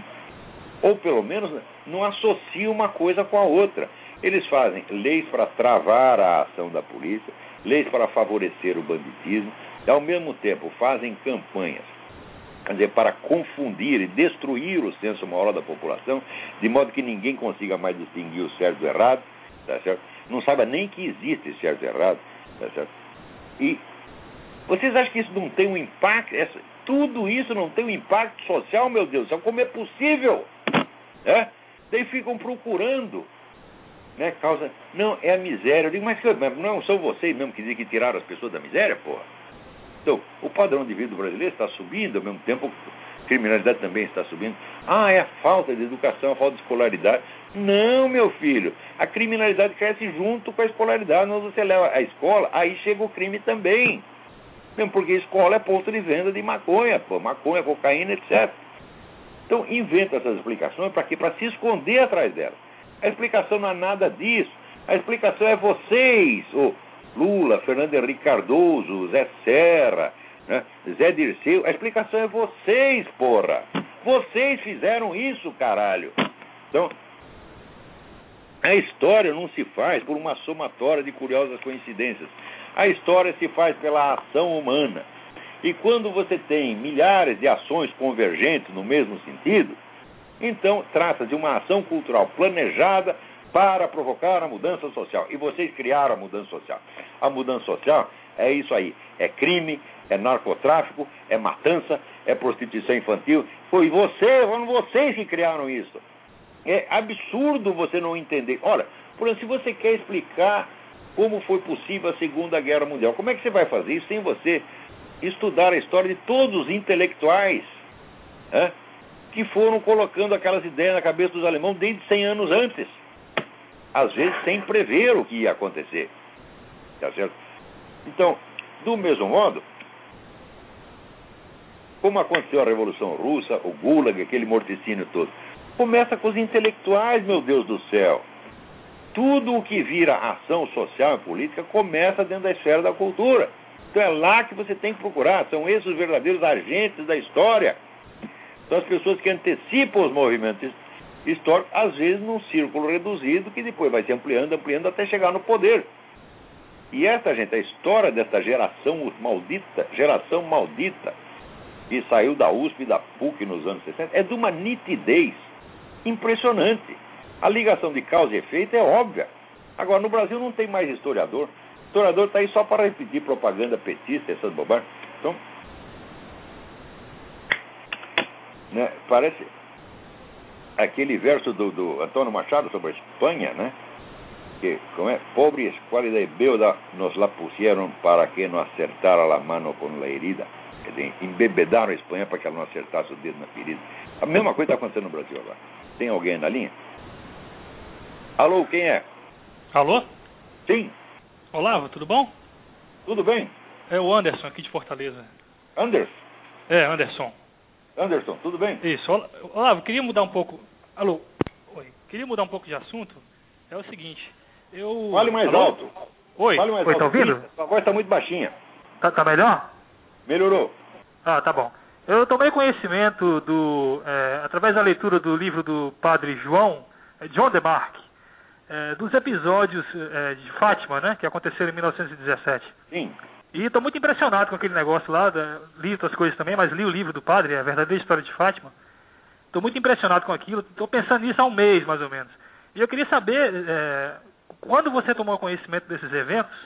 Ou pelo menos não associa uma coisa com a outra. Eles fazem leis para travar a ação da polícia, leis para favorecer o banditismo, e ao mesmo tempo fazem campanhas quer dizer, para confundir e destruir o senso moral da população, de modo que ninguém consiga mais distinguir o certo do errado, tá certo? não saiba nem que existe certo e errado. Tá certo? E vocês acham que isso não tem um impacto? Essa, tudo isso não tem um impacto social, meu Deus? Como é possível? É? Daí ficam procurando né, causa. Não, é a miséria. Eu digo, mas, mas não são vocês mesmo que dizem que tiraram as pessoas da miséria, porra? Então, o padrão de vida brasileiro está subindo, ao mesmo tempo a criminalidade também está subindo. Ah, é a falta de educação, a falta de escolaridade. Não, meu filho. A criminalidade cresce junto com a escolaridade. Quando você leva a escola, aí chega o crime também. Mesmo porque escola é ponto de venda de maconha, pô, maconha, cocaína, etc. Então, inventa essas explicações para quê? Para se esconder atrás delas. A explicação não é nada disso. A explicação é vocês, o Lula, Fernando Henrique Cardoso, Zé Serra, né? Zé Dirceu. A explicação é vocês, porra. Vocês fizeram isso, caralho. Então, a história não se faz por uma somatória de curiosas coincidências. A história se faz pela ação humana. E quando você tem milhares de ações convergentes no mesmo sentido, então trata de uma ação cultural planejada para provocar a mudança social. E vocês criaram a mudança social. A mudança social é isso aí: é crime, é narcotráfico, é matança, é prostituição infantil. Foi você, foram vocês que criaram isso. É absurdo você não entender. Olha, por exemplo, se você quer explicar como foi possível a Segunda Guerra Mundial, como é que você vai fazer isso sem você estudar a história de todos os intelectuais né, que foram colocando aquelas ideias na cabeça dos alemães desde 100 anos antes? Às vezes sem prever o que ia acontecer. Tá certo? Então, do mesmo modo, como aconteceu a Revolução Russa, o Gulag, aquele morticínio todo, começa com os intelectuais, meu Deus do céu. Tudo o que vira ação social e política começa dentro da esfera da cultura. Então é lá que você tem que procurar. São esses os verdadeiros agentes da história. São as pessoas que antecipam os movimentos históricos, às vezes num círculo reduzido, que depois vai se ampliando, ampliando até chegar no poder. E essa gente, a história dessa geração maldita, geração maldita, que saiu da USP e da PUC nos anos 60, é de uma nitidez impressionante. A ligação de causa e efeito é óbvia. Agora, no Brasil não tem mais historiador. O historiador está aí só para repetir propaganda petista, essas bobagens. Então, né, parece aquele verso do, do, Antônio Machado sobre a Espanha, né? Que, como é? Pobre escuálida e beuda nos la pusieron para que não acertara la mano com la herida. Quer dizer, embebedaram a Espanha para que ela não acertasse o dedo na ferida. A mesma coisa está acontecendo no Brasil agora. Tem alguém na linha? Alô, quem é? Alô? Sim. Olavo, tudo bom? Tudo bem? É o Anderson aqui de Fortaleza. Anderson? É, Anderson. Anderson, tudo bem? Isso. Olavo, queria mudar um pouco. Alô? Oi. Queria mudar um pouco de assunto. É o seguinte. Eu. Fale mais Alô? alto. Oi. Fale mais Oi, alto. tá ouvindo? Sua voz está muito baixinha. Tá, tá melhor? Melhorou. Ah, tá bom. Eu tomei conhecimento do, é, através da leitura do livro do padre João, é, John DeMarc, é, dos episódios é, de Fátima, né, que aconteceram em 1917. Sim. E estou muito impressionado com aquele negócio lá, da, li outras coisas também, mas li o livro do padre, a verdadeira história de Fátima. Estou muito impressionado com aquilo, estou pensando nisso há um mês, mais ou menos. E eu queria saber, é, quando você tomou conhecimento desses eventos,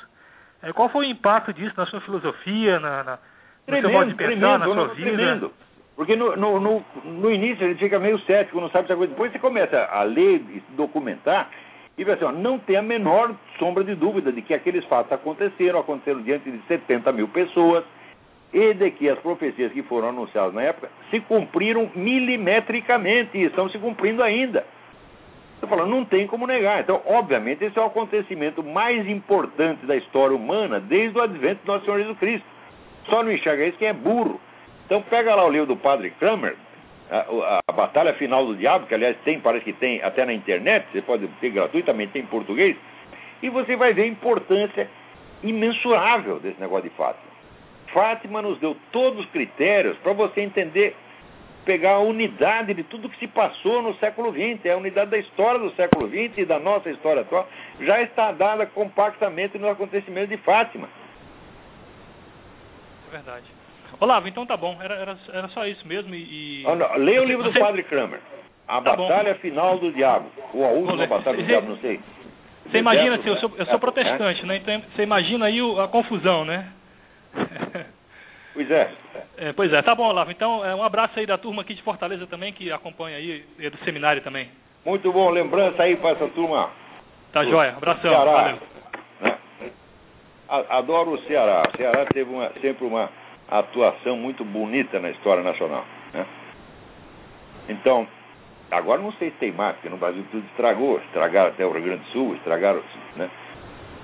é, qual foi o impacto disso na sua filosofia, na, na no seu modo de pensar, tremendo, na sua vida? tremendo. Porque no, no, no, no início a gente fica meio cético, não sabe se coisa. Depois você começa a ler e se documentar e assim, ó, não tem a menor sombra de dúvida de que aqueles fatos aconteceram, aconteceram diante de 70 mil pessoas e de que as profecias que foram anunciadas na época se cumpriram milimetricamente e estão se cumprindo ainda. Você fala, não tem como negar. Então, obviamente, esse é o acontecimento mais importante da história humana desde o advento do nosso Senhor Jesus Cristo. Só não enxerga isso quem é burro. Então pega lá o livro do Padre Kramer, a, a, Batalha Final do Diabo, que aliás tem, parece que tem até na internet, você pode ter gratuitamente, tem em português, e você vai ver a importância imensurável desse negócio de Fátima. Fátima nos deu todos os critérios para você entender, pegar a unidade de tudo que se passou no século XX, a unidade da história do século XX e da nossa história atual, já está dada compactamente nos acontecimentos de Fátima. É verdade. Olavo, então tá bom, era, era, era só isso mesmo e... e... Ah, leia o livro Você- do Padre Kramer. A Tá Batalha Final do Diabo. Ou a última Batalha do você- Diabo, não sei. Você imagina, assim, eu sou, eu né? sou É, protestante, né? Então você imagina aí o- a confusão, né? Pois é. É, pois é, tá bom, Olavo. Então, é, um abraço aí da turma aqui de Fortaleza também, que acompanha aí, e do seminário também. Muito bom. Lembrança aí para essa turma. Tá joia. Abração. Ceará. Valeu. né? Adoro o Ceará. O Ceará teve uma- sempre uma atuação muito bonita na história nacional. né? Então, agora não sei se tem mais, porque no Brasil tudo estragou. Estragaram até o Rio Grande do Sul, estragaram, né?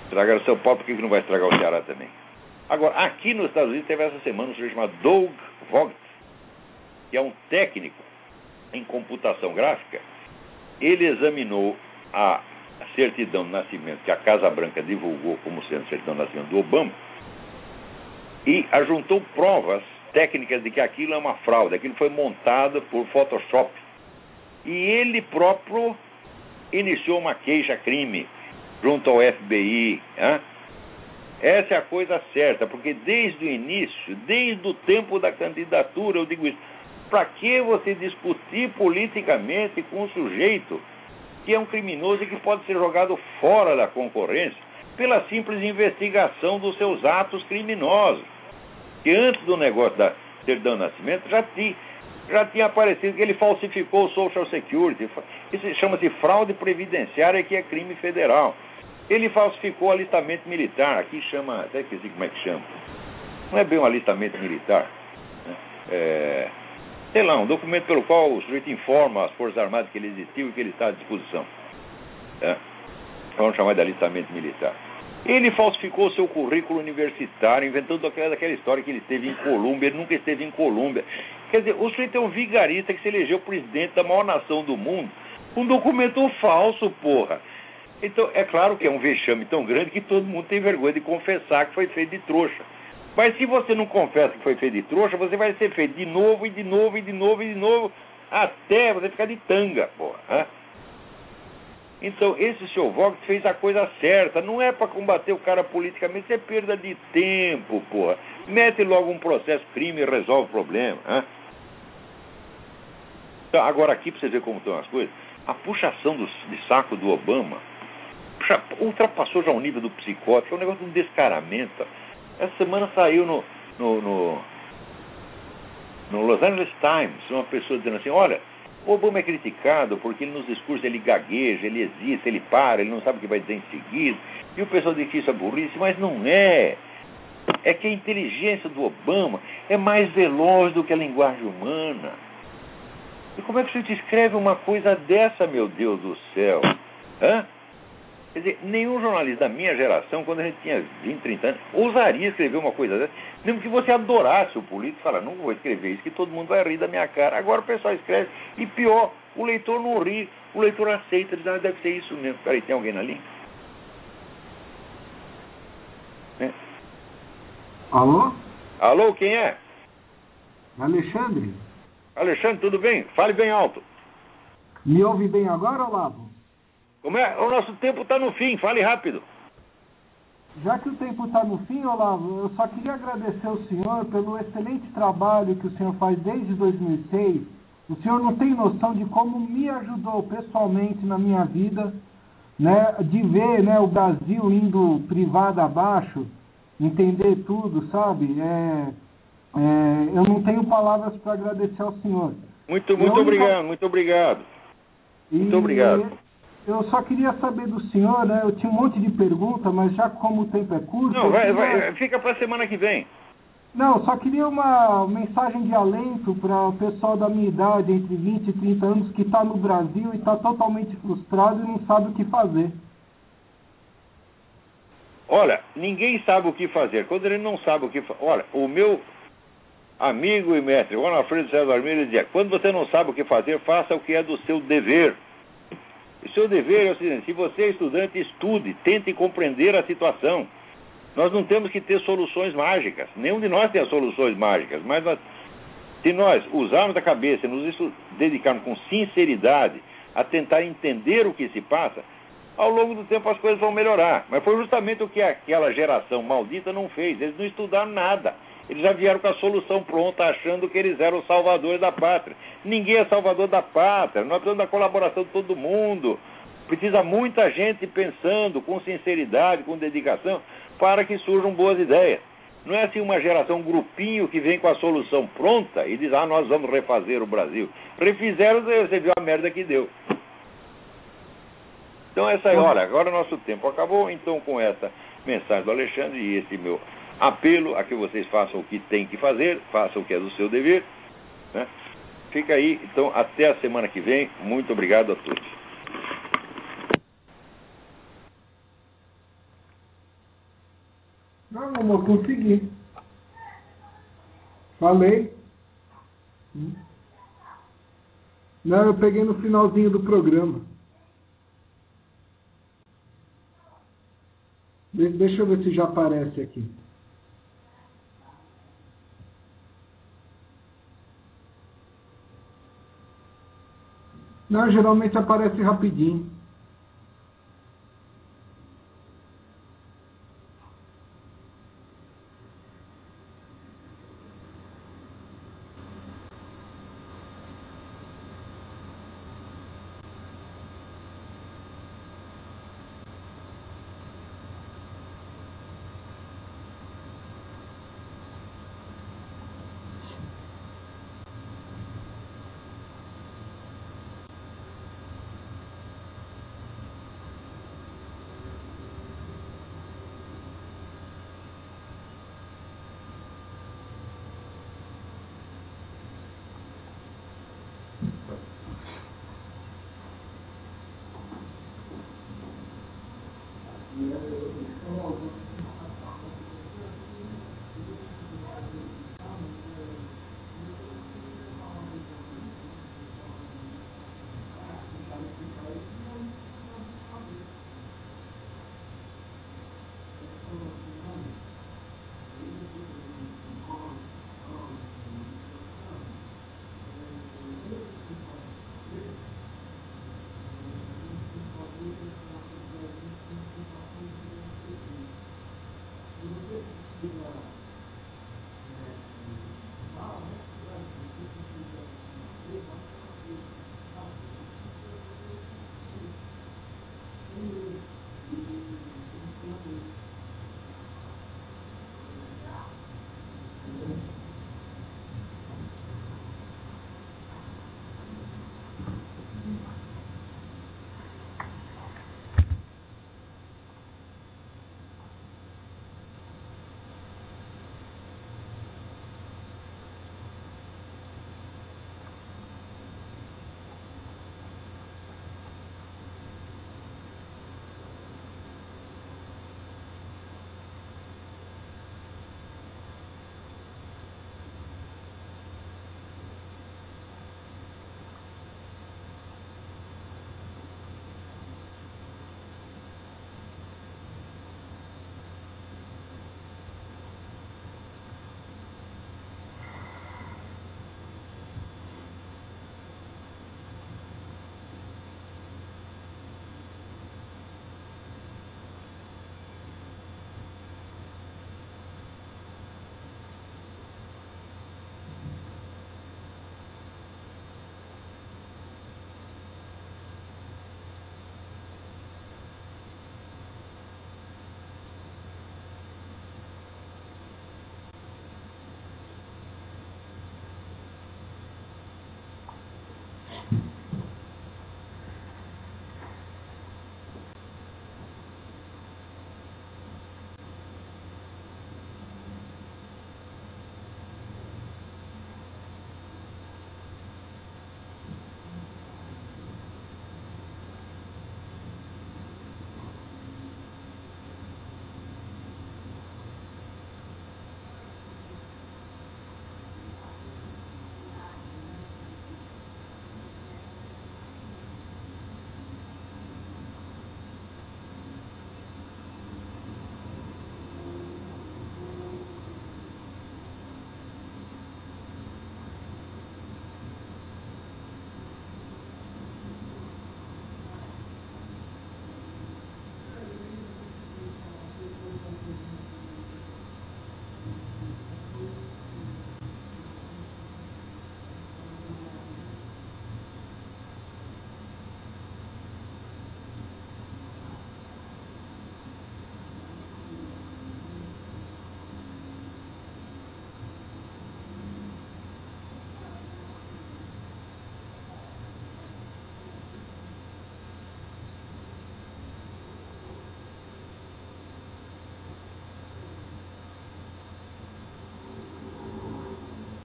estragaram São Paulo, por que não vai estragar o Ceará também? Agora, aqui nos Estados Unidos teve essa semana um sujeito chamado Doug Vogt, que é um técnico em computação gráfica. Ele examinou a certidão de nascimento que a Casa Branca divulgou como sendo certidão de nascimento do Obama e ajuntou provas técnicas de que aquilo é uma fraude, aquilo foi montado por Photoshop. E ele próprio iniciou uma queixa-crime junto ao FBI. hã? Essa é a coisa certa, porque desde o início, desde o tempo da candidatura, eu digo isso. Para que você discutir politicamente com um sujeito que é um criminoso e que pode ser jogado fora da concorrência pela simples investigação dos seus atos criminosos? Que antes do negócio da certidão de nascimento já tinha, já tinha aparecido que ele falsificou o Social Security. Isso chama-se fraude previdenciária, que é crime federal. Ele falsificou o alistamento militar, aqui chama, até esqueci como é que chama. Não é bem um alistamento militar. né? É, sei lá, um documento pelo qual o sujeito informa as Forças Armadas que ele existiu e que ele está à disposição. É. Vamos chamar de alistamento militar. Ele falsificou seu currículo universitário, inventando aquela, aquela história que ele esteve em Colômbia, ele nunca esteve em Colômbia. Quer dizer, o sujeito é um vigarista que se elegeu presidente da maior nação do mundo. Um documento falso, porra. Então, é claro que é um vexame tão grande que todo mundo tem vergonha de confessar que foi feito de trouxa. Mas se você não confessa que foi feito de trouxa, você vai ser feito de novo e de novo e de novo e de novo, até você ficar de tanga, porra. Então, esse seu Vogt fez a coisa certa. Não é para combater o cara politicamente, isso é perda de tempo, porra. Mete logo um processo crime e resolve o problema. hã? Então, agora aqui, para você ver como estão as coisas, a puxação do, de saco do Obama puxa- ultrapassou já o nível do psicótico, é um negócio de um descaramento. Essa semana saiu no, no, no, no Los Angeles Times uma pessoa dizendo assim, olha, o Obama é criticado porque ele, nos discursos ele gagueja, ele hesita, ele para, ele não sabe o que vai dizer em seguida. E o pessoal diz que isso é burrice, mas não é. É que a inteligência do Obama é mais veloz do que a linguagem humana. E como é que você te escreve uma coisa dessa, meu Deus do céu? Hã? Quer dizer, nenhum jornalista da minha geração, quando a gente tinha 20, 30 anos, ousaria escrever uma coisa dessa, mesmo que você adorasse o político e falar, não vou escrever isso, que todo mundo vai rir da minha cara. Agora o pessoal escreve, e pior, o leitor não ri, o leitor aceita, diz, ah, deve ser isso mesmo. Peraí, tem alguém na linha? Né? Alô? Alô, quem é? Alexandre? Alexandre, tudo bem? Fale bem alto. Me ouve bem agora, Olavo? Como é? O nosso tempo está no fim, fale rápido. Já que o tempo está no fim, Olavo, eu só queria agradecer ao senhor pelo excelente trabalho que o senhor faz desde 2006. O senhor não tem noção de como me ajudou pessoalmente na minha vida, né, de ver né, o Brasil indo privado abaixo, entender tudo, sabe? É, é, eu não tenho palavras para agradecer ao senhor. Muito, muito Eu- obrigado, muito obrigado. Muito E obrigado. Eu só queria saber do senhor, né? Eu tinha um monte de perguntas, mas já como o tempo é curto. Não, vai, queria- vai, fica para semana que vem. Não, só queria uma mensagem de alento para o pessoal da minha idade, entre 20 e 30 anos, que está no Brasil e está totalmente frustrado e não sabe o que fazer. Olha, ninguém sabe o que fazer. Quando ele não sabe o que fazer. Olha, o meu amigo e mestre, o Alfredo César Armiro, dizia: quando você não sabe o que fazer, faça o que é do seu dever. Seu dever é o seguinte: se você é estudante, estude, tente compreender a situação. Nós não temos que ter soluções mágicas. Nenhum de nós tem as soluções mágicas, mas nós, se nós usarmos a cabeça e nos dedicarmos com sinceridade a tentar entender o que se passa, ao longo do tempo as coisas vão melhorar. Mas foi justamente o que aquela geração maldita não fez. Eles não estudaram nada. Eles já vieram com a solução pronta, achando que eles eram os salvadores da pátria. Ninguém é salvador da pátria. Nós precisamos da colaboração de todo mundo. Precisa muita gente pensando com sinceridade, com dedicação, para que surjam boas ideias. Não é assim uma geração, um grupinho que vem com a solução pronta e diz, ah, nós vamos refazer o Brasil. Refizeram, você viu a merda que deu. Então essa é, olha, agora o nosso tempo acabou, então com essa mensagem do Alexandre e esse meu apelo a que vocês façam o que tem que fazer, façam o que é do seu dever, né? Fica aí, então até a semana que vem. Muito obrigado a todos. Não, amor, consegui. Falei. Não, eu peguei no finalzinho do programa. Deixa eu ver se já aparece aqui. Não, geralmente aparece rapidinho.